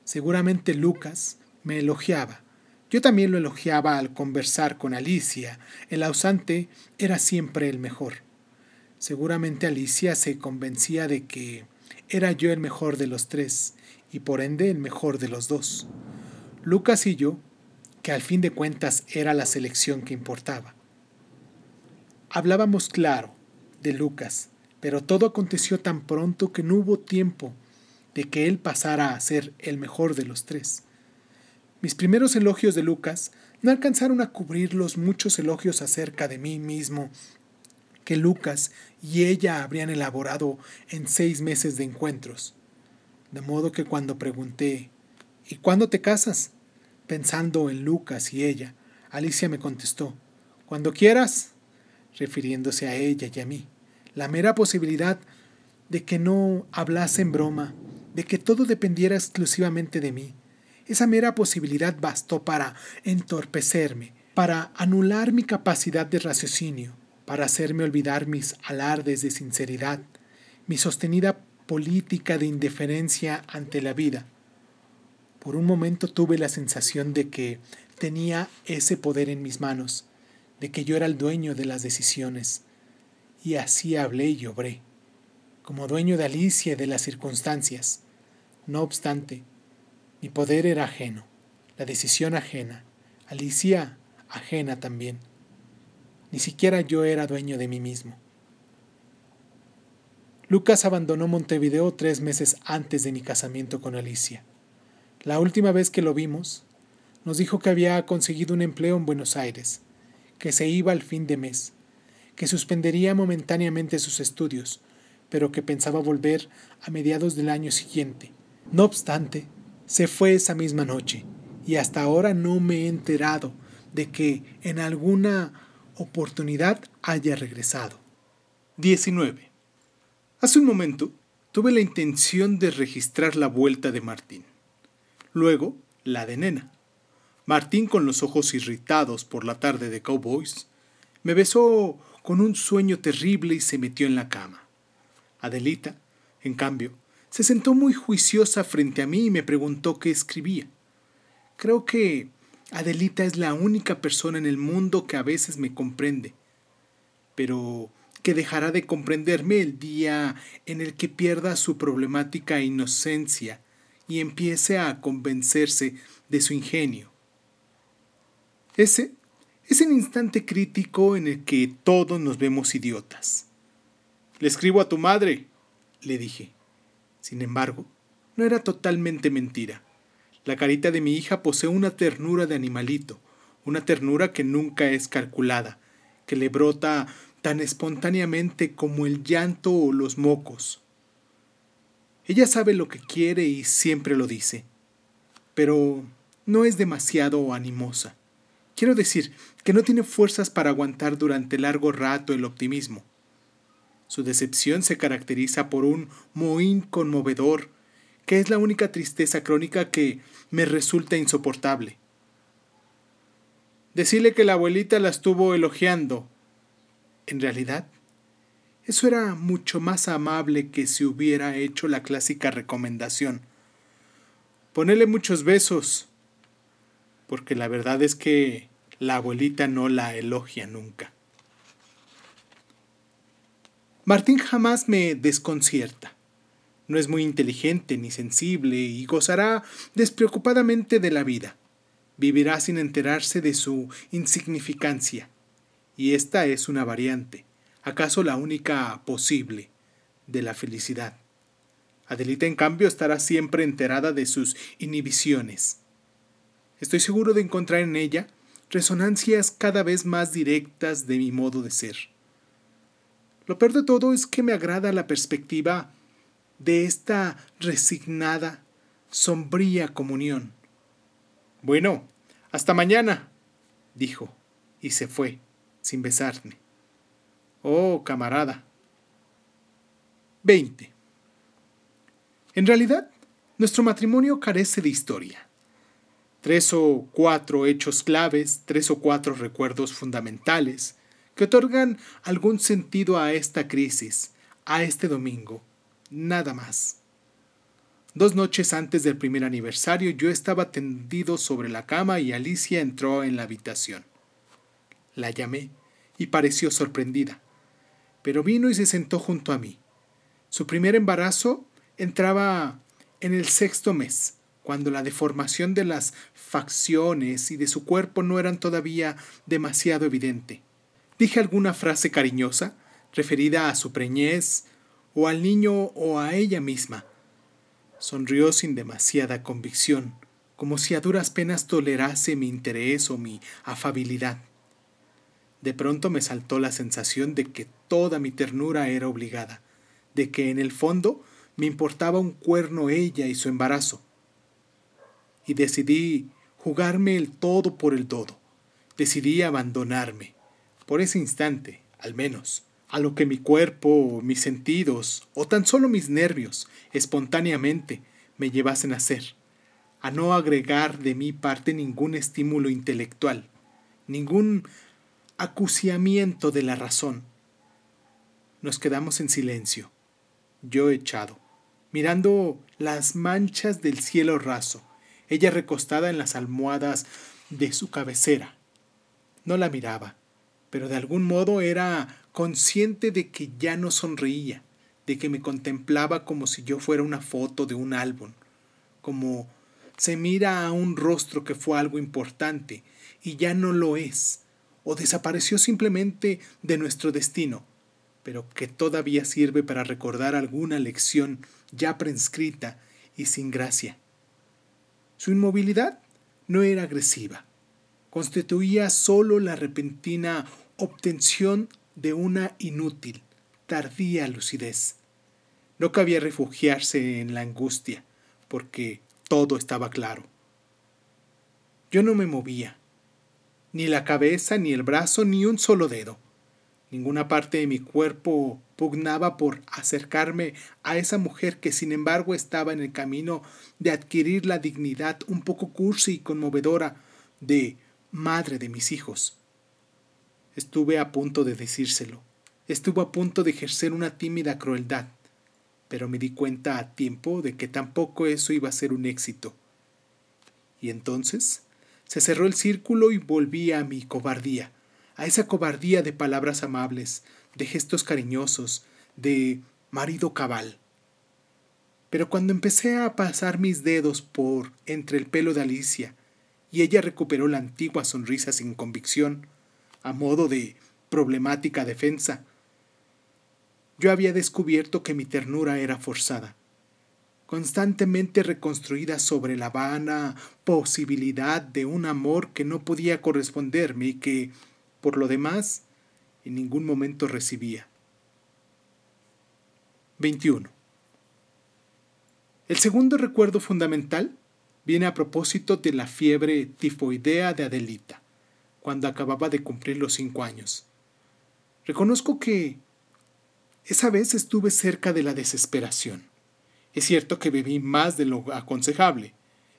Seguramente Lucas me elogiaba. Yo también lo elogiaba al conversar con Alicia. El ausente era siempre el mejor. Seguramente Alicia se convencía de que era yo el mejor de los tres y por ende el mejor de los dos. Lucas y yo, que al fin de cuentas era la selección que importaba. Hablábamos claro de Lucas, pero todo aconteció tan pronto que no hubo tiempo de que él pasara a ser el mejor de los tres. Mis primeros elogios de Lucas no alcanzaron a cubrir los muchos elogios acerca de mí mismo Lucas y ella habrían elaborado en seis meses de encuentros. De modo que cuando pregunté ¿Y cuándo te casas? pensando en Lucas y ella, Alicia me contestó Cuando quieras, refiriéndose a ella y a mí. La mera posibilidad de que no hablase en broma, de que todo dependiera exclusivamente de mí. Esa mera posibilidad bastó para entorpecerme, para anular mi capacidad de raciocinio, para hacerme olvidar mis alardes de sinceridad, mi sostenida política de indiferencia ante la vida. Por un momento tuve la sensación de que tenía ese poder en mis manos, de que yo era el dueño de las decisiones, y así hablé y obré, como dueño de Alicia y de las circunstancias. No obstante, mi poder era ajeno, la decisión ajena, Alicia ajena también. Ni siquiera yo era dueño de mí mismo. Lucas abandonó Montevideo tres meses antes de mi casamiento con Alicia. La última vez que lo vimos, nos dijo que había conseguido un empleo en Buenos Aires, que se iba al fin de mes, que suspendería momentáneamente sus estudios, pero que pensaba volver a mediados del año siguiente. No obstante, se fue esa misma noche, y hasta ahora no me he enterado de que en alguna oportunidad haya regresado. 19. Hace un momento tuve la intención de registrar la vuelta de Martín. Luego, la de Nena. Martín, con los ojos irritados por la tarde de Cowboys, me besó con un sueño terrible y se metió en la cama. Adelita, en cambio, se sentó muy juiciosa frente a mí y me preguntó qué escribía. Creo que Adelita es la única persona en el mundo que a veces me comprende, pero que dejará de comprenderme el día en el que pierda su problemática inocencia y empiece a convencerse de su ingenio. Ese es el instante crítico en el que todos nos vemos idiotas. Le escribo a tu madre, le dije. Sin embargo, no era totalmente mentira. La carita de mi hija posee una ternura de animalito, una ternura que nunca es calculada, que le brota tan espontáneamente como el llanto o los mocos. Ella sabe lo que quiere y siempre lo dice, pero no es demasiado animosa. Quiero decir que no tiene fuerzas para aguantar durante largo rato el optimismo. Su decepción se caracteriza por un mohín conmovedor que es la única tristeza crónica que me resulta insoportable. Decirle que la abuelita la estuvo elogiando. En realidad, eso era mucho más amable que si hubiera hecho la clásica recomendación. Ponele muchos besos, porque la verdad es que la abuelita no la elogia nunca. Martín jamás me desconcierta. No es muy inteligente ni sensible y gozará despreocupadamente de la vida. Vivirá sin enterarse de su insignificancia. Y esta es una variante, acaso la única posible, de la felicidad. Adelita, en cambio, estará siempre enterada de sus inhibiciones. Estoy seguro de encontrar en ella resonancias cada vez más directas de mi modo de ser. Lo peor de todo es que me agrada la perspectiva de esta resignada, sombría comunión. Bueno, hasta mañana, dijo, y se fue, sin besarme. Oh, camarada. 20. En realidad, nuestro matrimonio carece de historia. Tres o cuatro hechos claves, tres o cuatro recuerdos fundamentales que otorgan algún sentido a esta crisis, a este domingo, nada más. Dos noches antes del primer aniversario yo estaba tendido sobre la cama y Alicia entró en la habitación. La llamé y pareció sorprendida, pero vino y se sentó junto a mí. Su primer embarazo entraba en el sexto mes, cuando la deformación de las facciones y de su cuerpo no eran todavía demasiado evidente. Dije alguna frase cariñosa, referida a su preñez, o al niño o a ella misma. Sonrió sin demasiada convicción, como si a duras penas tolerase mi interés o mi afabilidad. De pronto me saltó la sensación de que toda mi ternura era obligada, de que en el fondo me importaba un cuerno ella y su embarazo. Y decidí jugarme el todo por el todo. Decidí abandonarme, por ese instante, al menos, a lo que mi cuerpo, mis sentidos o tan solo mis nervios espontáneamente me llevasen a hacer, a no agregar de mi parte ningún estímulo intelectual, ningún acuciamiento de la razón. Nos quedamos en silencio, yo echado, mirando las manchas del cielo raso, ella recostada en las almohadas de su cabecera. No la miraba, pero de algún modo era consciente de que ya no sonreía, de que me contemplaba como si yo fuera una foto de un álbum, como se mira a un rostro que fue algo importante y ya no lo es, o desapareció simplemente de nuestro destino, pero que todavía sirve para recordar alguna lección ya prescrita y sin gracia. Su inmovilidad no era agresiva, constituía solo la repentina obtención de una inútil, tardía lucidez. No cabía refugiarse en la angustia, porque todo estaba claro. Yo no me movía, ni la cabeza, ni el brazo, ni un solo dedo. Ninguna parte de mi cuerpo pugnaba por acercarme a esa mujer que sin embargo estaba en el camino de adquirir la dignidad un poco cursi y conmovedora de madre de mis hijos. Estuve a punto de decírselo, estuve a punto de ejercer una tímida crueldad, pero me di cuenta a tiempo de que tampoco eso iba a ser un éxito. Y entonces se cerró el círculo y volví a mi cobardía a esa cobardía de palabras amables, de gestos cariñosos, de marido cabal. Pero cuando empecé a pasar mis dedos por entre el pelo de Alicia, y ella recuperó la antigua sonrisa sin convicción, a modo de problemática defensa, yo había descubierto que mi ternura era forzada, constantemente reconstruida sobre la vana posibilidad de un amor que no podía corresponderme y que, por lo demás, en ningún momento recibía. 21. El segundo recuerdo fundamental viene a propósito de la fiebre tifoidea de Adelita, cuando acababa de cumplir los cinco años. Reconozco que esa vez estuve cerca de la desesperación. Es cierto que bebí más de lo aconsejable.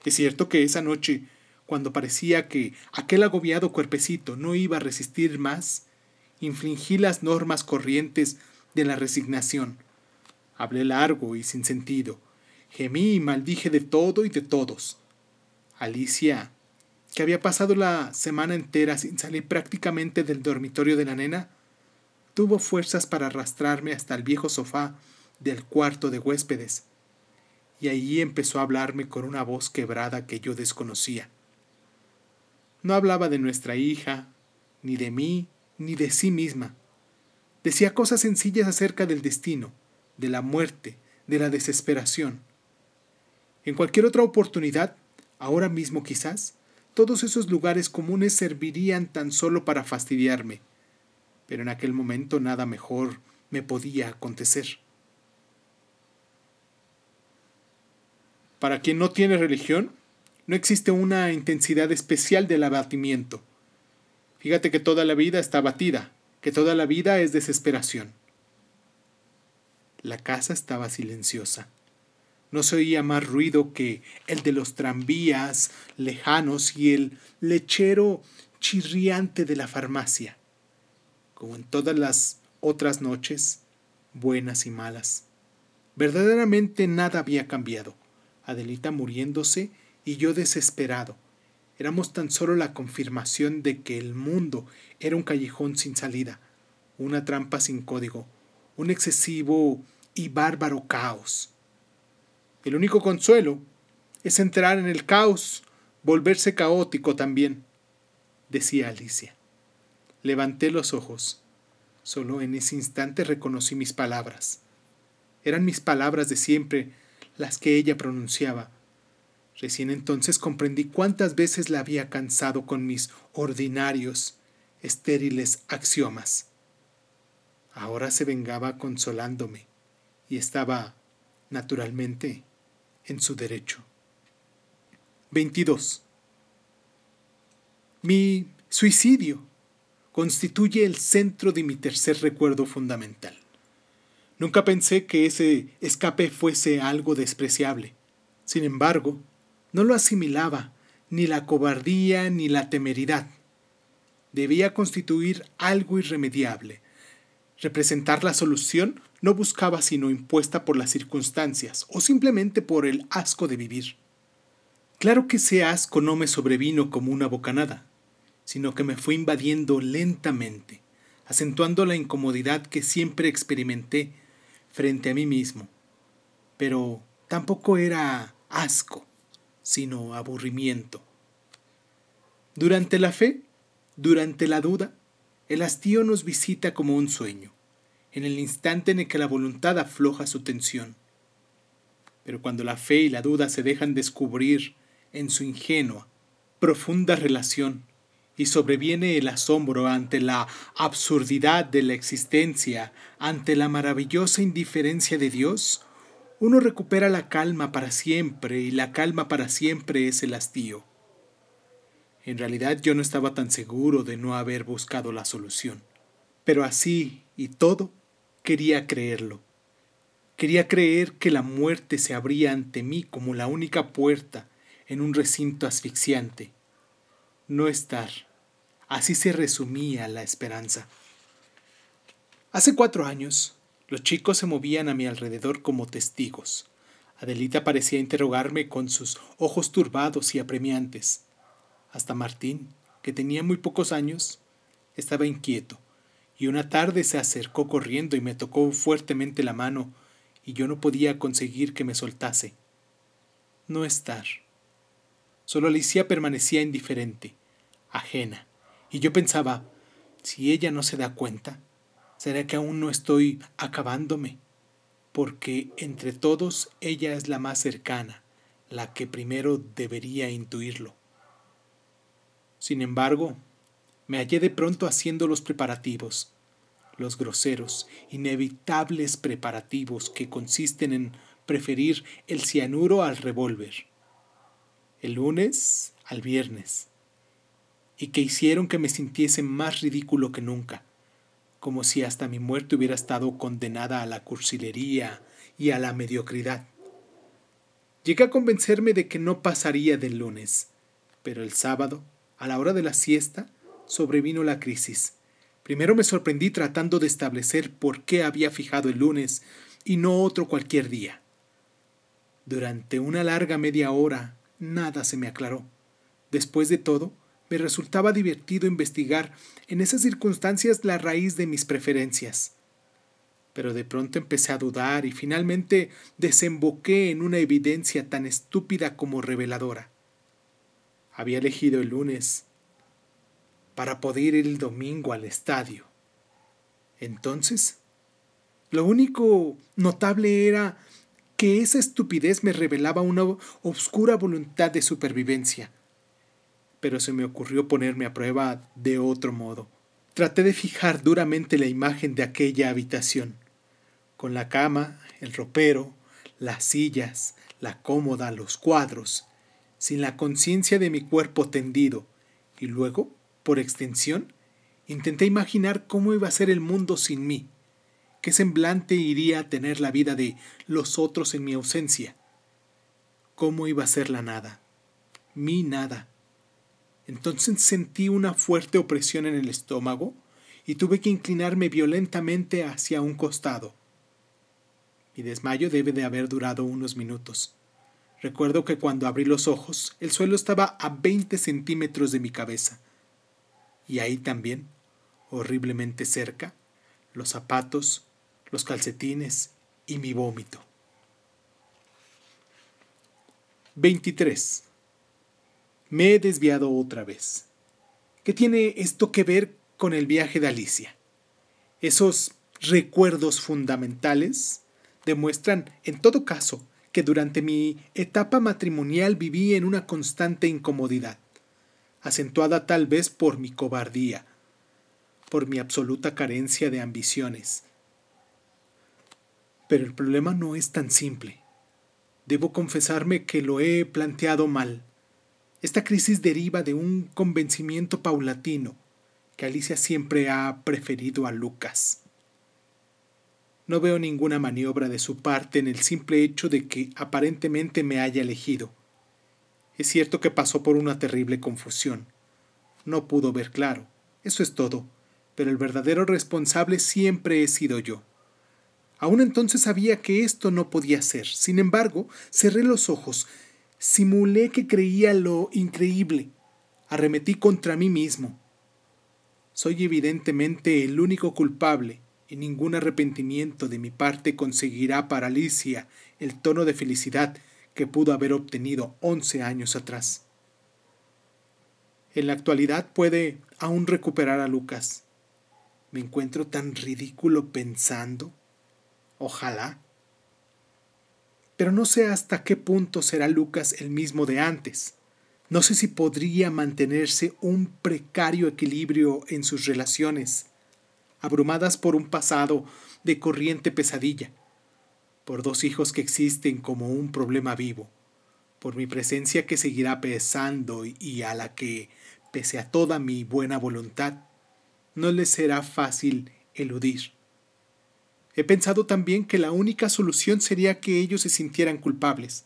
Es cierto que esa noche cuando parecía que aquel agobiado cuerpecito no iba a resistir más, infligí las normas corrientes de la resignación. Hablé largo y sin sentido, gemí y maldije de todo y de todos. Alicia, que había pasado la semana entera sin salir prácticamente del dormitorio de la nena, tuvo fuerzas para arrastrarme hasta el viejo sofá del cuarto de huéspedes, y allí empezó a hablarme con una voz quebrada que yo desconocía. No hablaba de nuestra hija, ni de mí, ni de sí misma. Decía cosas sencillas acerca del destino, de la muerte, de la desesperación. En cualquier otra oportunidad, ahora mismo quizás, todos esos lugares comunes servirían tan solo para fastidiarme, pero en aquel momento nada mejor me podía acontecer. Para quien no tiene religión, no existe una intensidad especial del abatimiento. Fíjate que toda la vida está abatida, que toda la vida es desesperación. La casa estaba silenciosa. No se oía más ruido que el de los tranvías lejanos y el lechero chirriante de la farmacia, como en todas las otras noches, buenas y malas. Verdaderamente nada había cambiado. Adelita muriéndose y yo desesperado. Éramos tan solo la confirmación de que el mundo era un callejón sin salida, una trampa sin código, un excesivo y bárbaro caos. El único consuelo es entrar en el caos, volverse caótico también, decía Alicia. Levanté los ojos. Solo en ese instante reconocí mis palabras. Eran mis palabras de siempre las que ella pronunciaba Recién entonces comprendí cuántas veces la había cansado con mis ordinarios, estériles axiomas. Ahora se vengaba consolándome y estaba naturalmente, en su derecho. 22. Mi suicidio constituye el centro de mi tercer recuerdo fundamental. Nunca pensé que ese escape fuese algo despreciable. Sin embargo, no lo asimilaba ni la cobardía ni la temeridad. Debía constituir algo irremediable. Representar la solución no buscaba sino impuesta por las circunstancias o simplemente por el asco de vivir. Claro que ese asco no me sobrevino como una bocanada, sino que me fue invadiendo lentamente, acentuando la incomodidad que siempre experimenté frente a mí mismo. Pero tampoco era asco, sino aburrimiento. Durante la fe, durante la duda, el hastío nos visita como un sueño, en el instante en el que la voluntad afloja su tensión. Pero cuando la fe y la duda se dejan descubrir en su ingenua, profunda relación, y sobreviene el asombro ante la absurdidad de la existencia, ante la maravillosa indiferencia de Dios, uno recupera la calma para siempre y la calma para siempre es el hastío. En realidad yo no estaba tan seguro de no haber buscado la solución, pero así y todo quería creerlo. Quería creer que la muerte se abría ante mí como la única puerta en un recinto asfixiante. No estar. Así se resumía la esperanza. Hace cuatro años, los chicos se movían a mi alrededor como testigos. Adelita parecía interrogarme con sus ojos turbados y apremiantes. Hasta Martín, que tenía muy pocos años, estaba inquieto, y una tarde se acercó corriendo y me tocó fuertemente la mano, y yo no podía conseguir que me soltase. No estar. Solo Alicia permanecía indiferente, ajena, y yo pensaba, si ella no se da cuenta, ¿será que aún no estoy acabándome? Porque entre todos ella es la más cercana, la que primero debería intuirlo. Sin embargo, me hallé de pronto haciendo los preparativos, los groseros, inevitables preparativos que consisten en preferir el cianuro al revólver el lunes al viernes, y que hicieron que me sintiese más ridículo que nunca, como si hasta mi muerte hubiera estado condenada a la cursilería y a la mediocridad. Llegué a convencerme de que no pasaría del lunes, pero el sábado, a la hora de la siesta, sobrevino la crisis. Primero me sorprendí tratando de establecer por qué había fijado el lunes y no otro cualquier día. Durante una larga media hora nada se me aclaró. Después de todo, me resultaba divertido investigar en esas circunstancias la raíz de mis preferencias. Pero de pronto empecé a dudar y finalmente desemboqué en una evidencia tan estúpida como reveladora. Había elegido el lunes para poder ir el domingo al estadio. Entonces, lo único notable era que esa estupidez me revelaba una obscura voluntad de supervivencia. Pero se me ocurrió ponerme a prueba de otro modo. Traté de fijar duramente la imagen de aquella habitación, con la cama, el ropero, las sillas, la cómoda, los cuadros, sin la conciencia de mi cuerpo tendido, y luego, por extensión, intenté imaginar cómo iba a ser el mundo sin mí ¿Qué semblante iría a tener la vida de los otros en mi ausencia? ¿Cómo iba a ser la nada? Mi nada. Entonces sentí una fuerte opresión en el estómago y tuve que inclinarme violentamente hacia un costado. Mi desmayo debe de haber durado unos minutos. Recuerdo que cuando abrí los ojos, el suelo estaba a veinte centímetros de mi cabeza. Y ahí también, horriblemente cerca, los zapatos, los calcetines y mi vómito. 23. Me he desviado otra vez. ¿Qué tiene esto que ver con el viaje de Alicia? Esos recuerdos fundamentales demuestran, en todo caso, que durante mi etapa matrimonial viví en una constante incomodidad, acentuada tal vez por mi cobardía, por mi absoluta carencia de ambiciones, pero el problema no es tan simple. Debo confesarme que lo he planteado mal. Esta crisis deriva de un convencimiento paulatino, que Alicia siempre ha preferido a Lucas. No veo ninguna maniobra de su parte en el simple hecho de que aparentemente me haya elegido. Es cierto que pasó por una terrible confusión. No pudo ver claro. Eso es todo. Pero el verdadero responsable siempre he sido yo. Aún entonces sabía que esto no podía ser. Sin embargo, cerré los ojos, simulé que creía lo increíble, arremetí contra mí mismo. Soy evidentemente el único culpable, y ningún arrepentimiento de mi parte conseguirá para Alicia el tono de felicidad que pudo haber obtenido once años atrás. En la actualidad puede aún recuperar a Lucas. Me encuentro tan ridículo pensando Ojalá. Pero no sé hasta qué punto será Lucas el mismo de antes. No sé si podría mantenerse un precario equilibrio en sus relaciones, abrumadas por un pasado de corriente pesadilla, por dos hijos que existen como un problema vivo, por mi presencia que seguirá pesando y a la que, pese a toda mi buena voluntad, no les será fácil eludir. He pensado también que la única solución sería que ellos se sintieran culpables.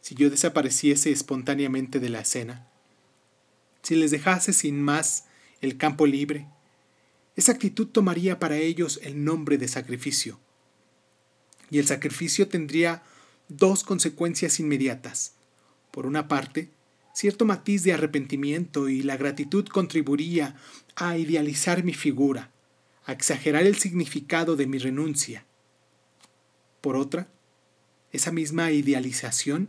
Si yo desapareciese espontáneamente de la escena, si les dejase sin más el campo libre, esa actitud tomaría para ellos el nombre de sacrificio. Y el sacrificio tendría dos consecuencias inmediatas. Por una parte, cierto matiz de arrepentimiento y la gratitud contribuiría a idealizar mi figura, a exagerar el significado de mi renuncia. Por otra, esa misma idealización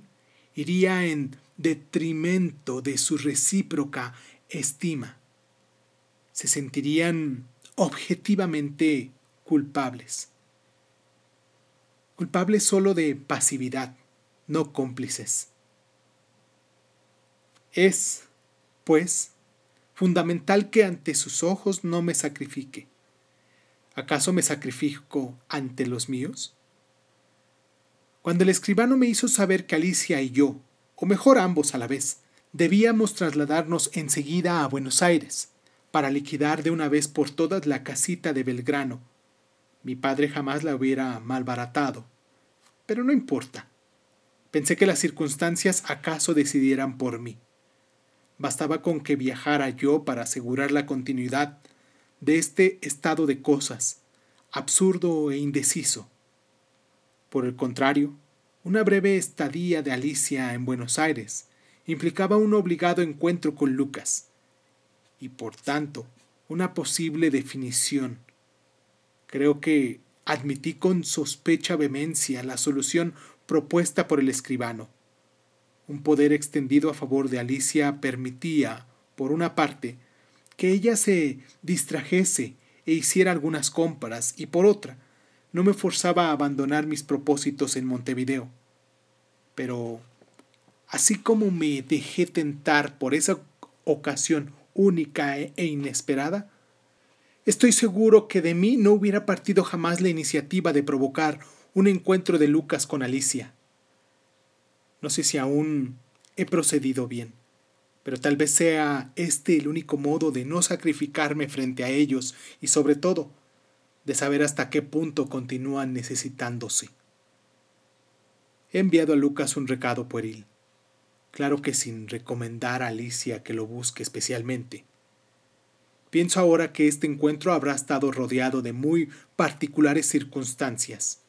iría en detrimento de su recíproca estima. Se sentirían objetivamente culpables. Culpables solo de pasividad, no cómplices. Es, pues, fundamental que ante sus ojos no me sacrifique. ¿Acaso me sacrifico ante los míos? Cuando el escribano me hizo saber que Alicia y yo, o mejor ambos a la vez, debíamos trasladarnos enseguida a Buenos Aires, para liquidar de una vez por todas la casita de Belgrano, mi padre jamás la hubiera malbaratado. Pero no importa. Pensé que las circunstancias acaso decidieran por mí. Bastaba con que viajara yo para asegurar la continuidad de este estado de cosas, absurdo e indeciso. Por el contrario, una breve estadía de Alicia en Buenos Aires implicaba un obligado encuentro con Lucas, y por tanto una posible definición. Creo que admití con sospecha vehemencia la solución propuesta por el escribano. Un poder extendido a favor de Alicia permitía, por una parte, que ella se distrajese e hiciera algunas compras y por otra, no me forzaba a abandonar mis propósitos en Montevideo. Pero, así como me dejé tentar por esa ocasión única e, inesperada, estoy seguro que de mí no hubiera partido jamás la iniciativa de provocar un encuentro de Lucas con Alicia. No sé si aún he procedido bien pero tal vez sea este el único modo de no sacrificarme frente a ellos y sobre todo de saber hasta qué punto continúan necesitándose. He enviado a Lucas un recado pueril, claro que sin recomendar a Alicia que lo busque especialmente. Pienso ahora que este encuentro habrá estado rodeado de muy particulares circunstancias.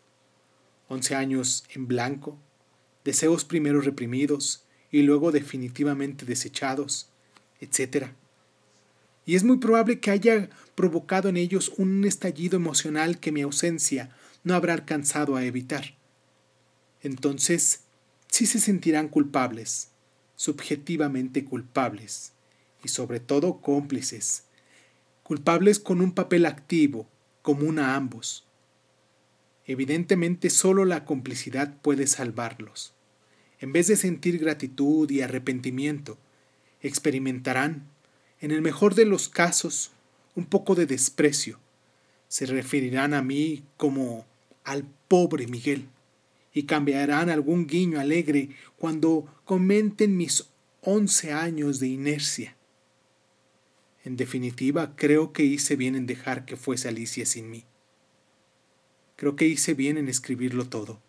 Once años en blanco, deseos primero reprimidos, y luego definitivamente desechados, etc. Y es muy probable que haya provocado en ellos un estallido emocional que mi ausencia no habrá alcanzado a evitar. Entonces, sí se sentirán culpables, subjetivamente culpables, y sobre todo cómplices, culpables con un papel activo, común a ambos. Evidentemente solo la complicidad puede salvarlos en vez de sentir gratitud y arrepentimiento, experimentarán, en el mejor de los casos, un poco de desprecio. Se referirán a mí como al pobre Miguel y cambiarán algún guiño alegre cuando comenten mis once años de inercia. En definitiva, creo que hice bien en dejar que fuese Alicia sin mí. Creo que hice bien en escribirlo todo.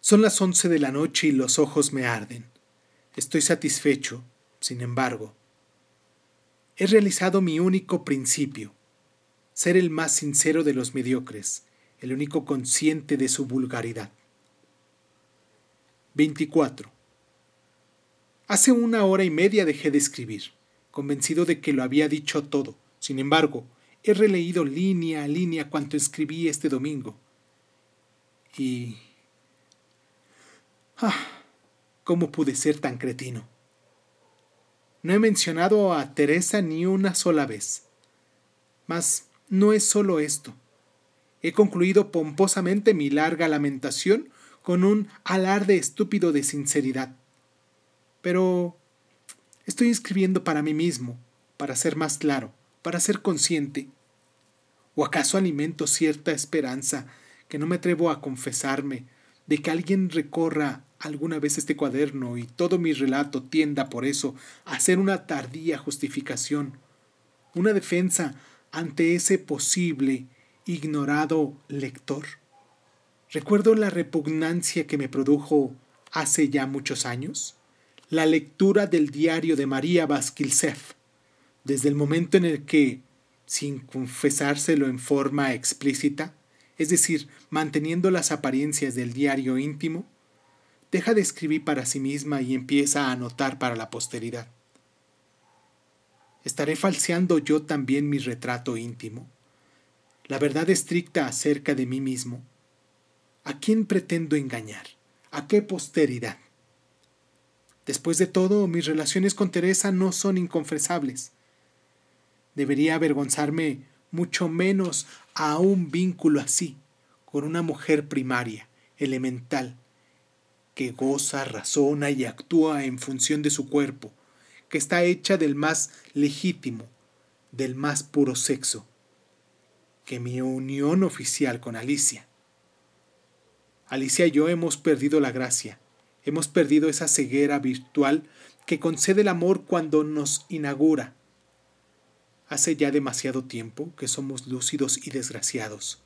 Son las once de la noche y los ojos me arden. Estoy satisfecho, sin embargo. He realizado mi único principio, ser el más sincero de los mediocres, el único consciente de su vulgaridad. 24. Hace una hora y media dejé de escribir, convencido de que lo había dicho todo. Sin embargo, he releído línea a línea cuanto escribí este domingo. Y... Ah, ¿cómo pude ser tan cretino? No he mencionado a Teresa ni una sola vez. Mas no es solo esto. He concluido pomposamente mi larga lamentación con un alarde estúpido de sinceridad. Pero estoy escribiendo para mí mismo, para ser más claro, para ser consciente. ¿O acaso alimento cierta esperanza que no me atrevo a confesarme de que alguien recorra alguna vez este cuaderno y todo mi relato tienda por eso a ser una tardía justificación, una defensa ante ese posible ignorado lector? Recuerdo la repugnancia que me produjo hace ya muchos años, la lectura del diario de María Vasquilsef, desde el momento en el que, sin confesárselo en forma explícita, es decir, manteniendo las apariencias del diario íntimo, deja de escribir para sí misma y empieza a anotar para la posteridad. ¿Estaré falseando yo también mi retrato íntimo? La verdad estricta acerca de mí mismo ¿A quién pretendo engañar? ¿A qué posteridad? Después de todo, mis relaciones con Teresa no son inconfesables. Debería avergonzarme mucho menos a un vínculo así, con una mujer primaria, elemental, que goza, razona y actúa en función de su cuerpo, que está hecha del más legítimo, del más puro sexo, que mi unión oficial con Alicia. Alicia y yo hemos perdido la gracia, hemos perdido esa ceguera virtual que concede el amor cuando nos inaugura. Hace ya demasiado tiempo que somos lúcidos y desgraciados.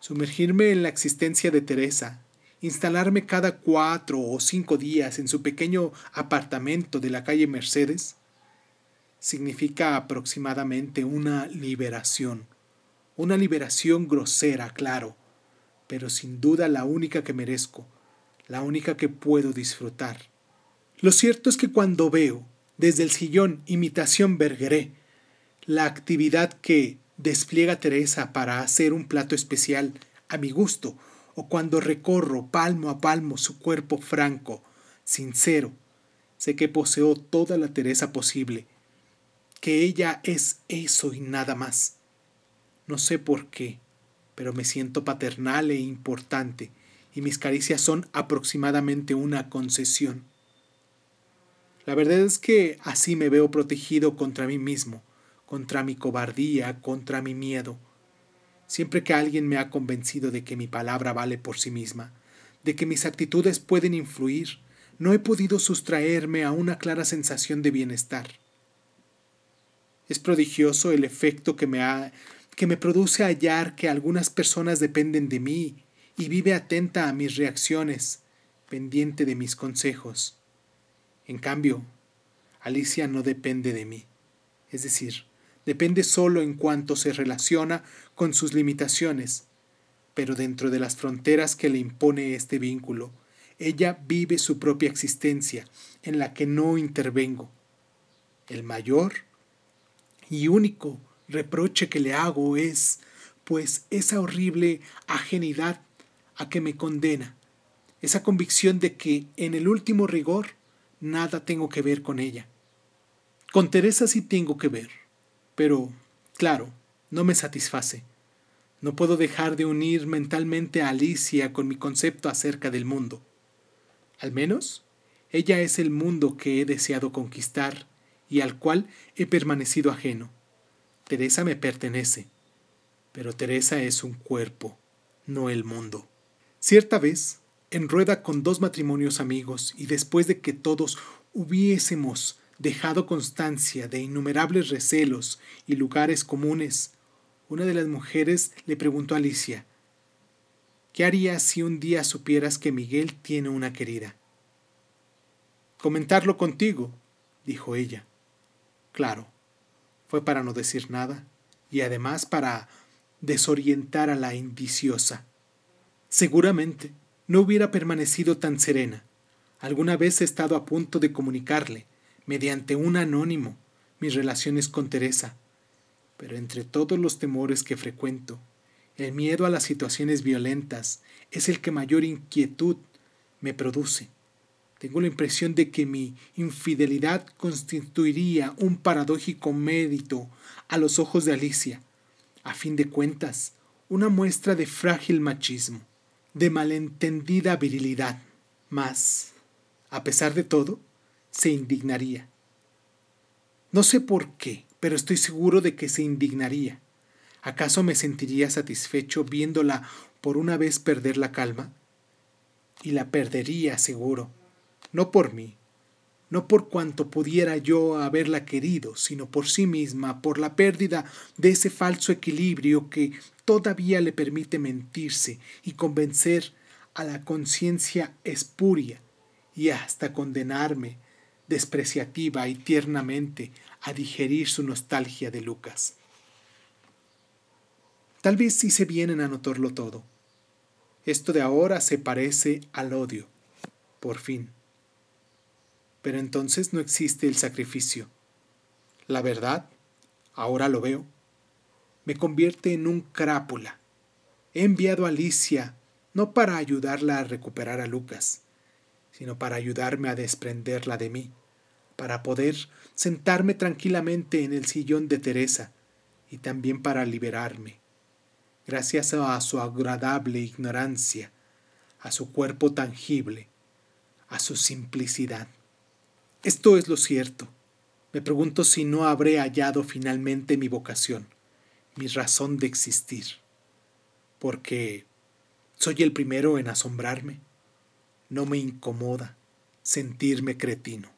Sumergirme en la existencia de Teresa, instalarme cada cuatro o cinco días en su pequeño apartamento de la calle Mercedes, significa aproximadamente una liberación, una liberación grosera, claro, pero sin duda la única que merezco, la única que puedo disfrutar. Lo cierto es que cuando veo, desde el sillón imitación Bergeré, la actividad que despliega Teresa para hacer un plato especial a mi gusto, o cuando recorro palmo a palmo su cuerpo franco, sincero, sé que poseo toda la Teresa posible, que ella es eso y nada más. No sé por qué, pero me siento paternal e importante, y mis caricias son aproximadamente una concesión. La verdad es que así me veo protegido contra mí mismo, contra mi cobardía, contra mi miedo. Siempre que alguien me ha convencido de que mi palabra vale por sí misma, de que mis actitudes pueden influir, no he podido sustraerme a una clara sensación de bienestar. Es prodigioso el efecto que me ha que me produce hallar que algunas personas dependen de mí y vive atenta a mis reacciones, pendiente de mis consejos. En cambio, Alicia no depende de mí, es decir, depende solo en cuanto se relaciona con sus limitaciones, pero dentro de las fronteras que le impone este vínculo, ella vive su propia existencia, en la que no intervengo. El mayor y único reproche que le hago es, pues, esa horrible ajenidad a que me condena, esa convicción de que, en el último rigor, nada tengo que ver con ella. Con Teresa sí tengo que ver, pero, claro, no me satisface. No puedo dejar de unir mentalmente a Alicia con mi concepto acerca del mundo. Al menos, ella es el mundo que he deseado conquistar y al cual he permanecido ajeno. Teresa me pertenece, pero Teresa es un cuerpo, no el mundo. Cierta vez, en rueda con dos matrimonios amigos, y después de que todos hubiésemos dejado constancia de innumerables recelos y lugares comunes, una de las mujeres le preguntó a Alicia, ¿qué harías si un día supieras que Miguel tiene una querida? Comentarlo contigo, dijo ella. Claro, fue para no decir nada y además para desorientar a la indiciosa. Seguramente no hubiera permanecido tan serena. Alguna vez he estado a punto de comunicarle, mediante un anónimo, mis relaciones con Teresa. Pero entre todos los temores que frecuento, el miedo a las situaciones violentas es el que mayor inquietud me produce. Tengo la impresión de que mi infidelidad constituiría un paradójico mérito a los ojos de Alicia, a fin de cuentas, una muestra de frágil machismo, de malentendida virilidad. Mas, a pesar de todo, se indignaría. No sé por qué, pero estoy seguro de que se indignaría. ¿Acaso me sentiría satisfecho viéndola por una vez perder la calma? Y la perdería, seguro no por mí, no por cuanto pudiera yo haberla querido, sino por sí misma, por la pérdida de ese falso equilibrio que todavía le permite mentirse y convencer a la conciencia espuria y hasta condenarme despreciativa y tiernamente a digerir su nostalgia de Lucas. Tal vez hice bien en anotarlo todo. Esto de ahora se parece al odio, por fin pero entonces no existe el sacrificio. La verdad, ahora lo veo, me convierte en un crápula. He enviado a Alicia no para ayudarla a recuperar a Lucas, sino para ayudarme a desprenderla de mí, para poder sentarme tranquilamente en el sillón de Teresa y también para liberarme, gracias a su agradable ignorancia, a su cuerpo tangible, a su simplicidad. Esto es lo cierto. Me pregunto si no habré hallado finalmente mi vocación, mi razón de existir. Porque soy el primero en asombrarme. No me incomoda sentirme cretino.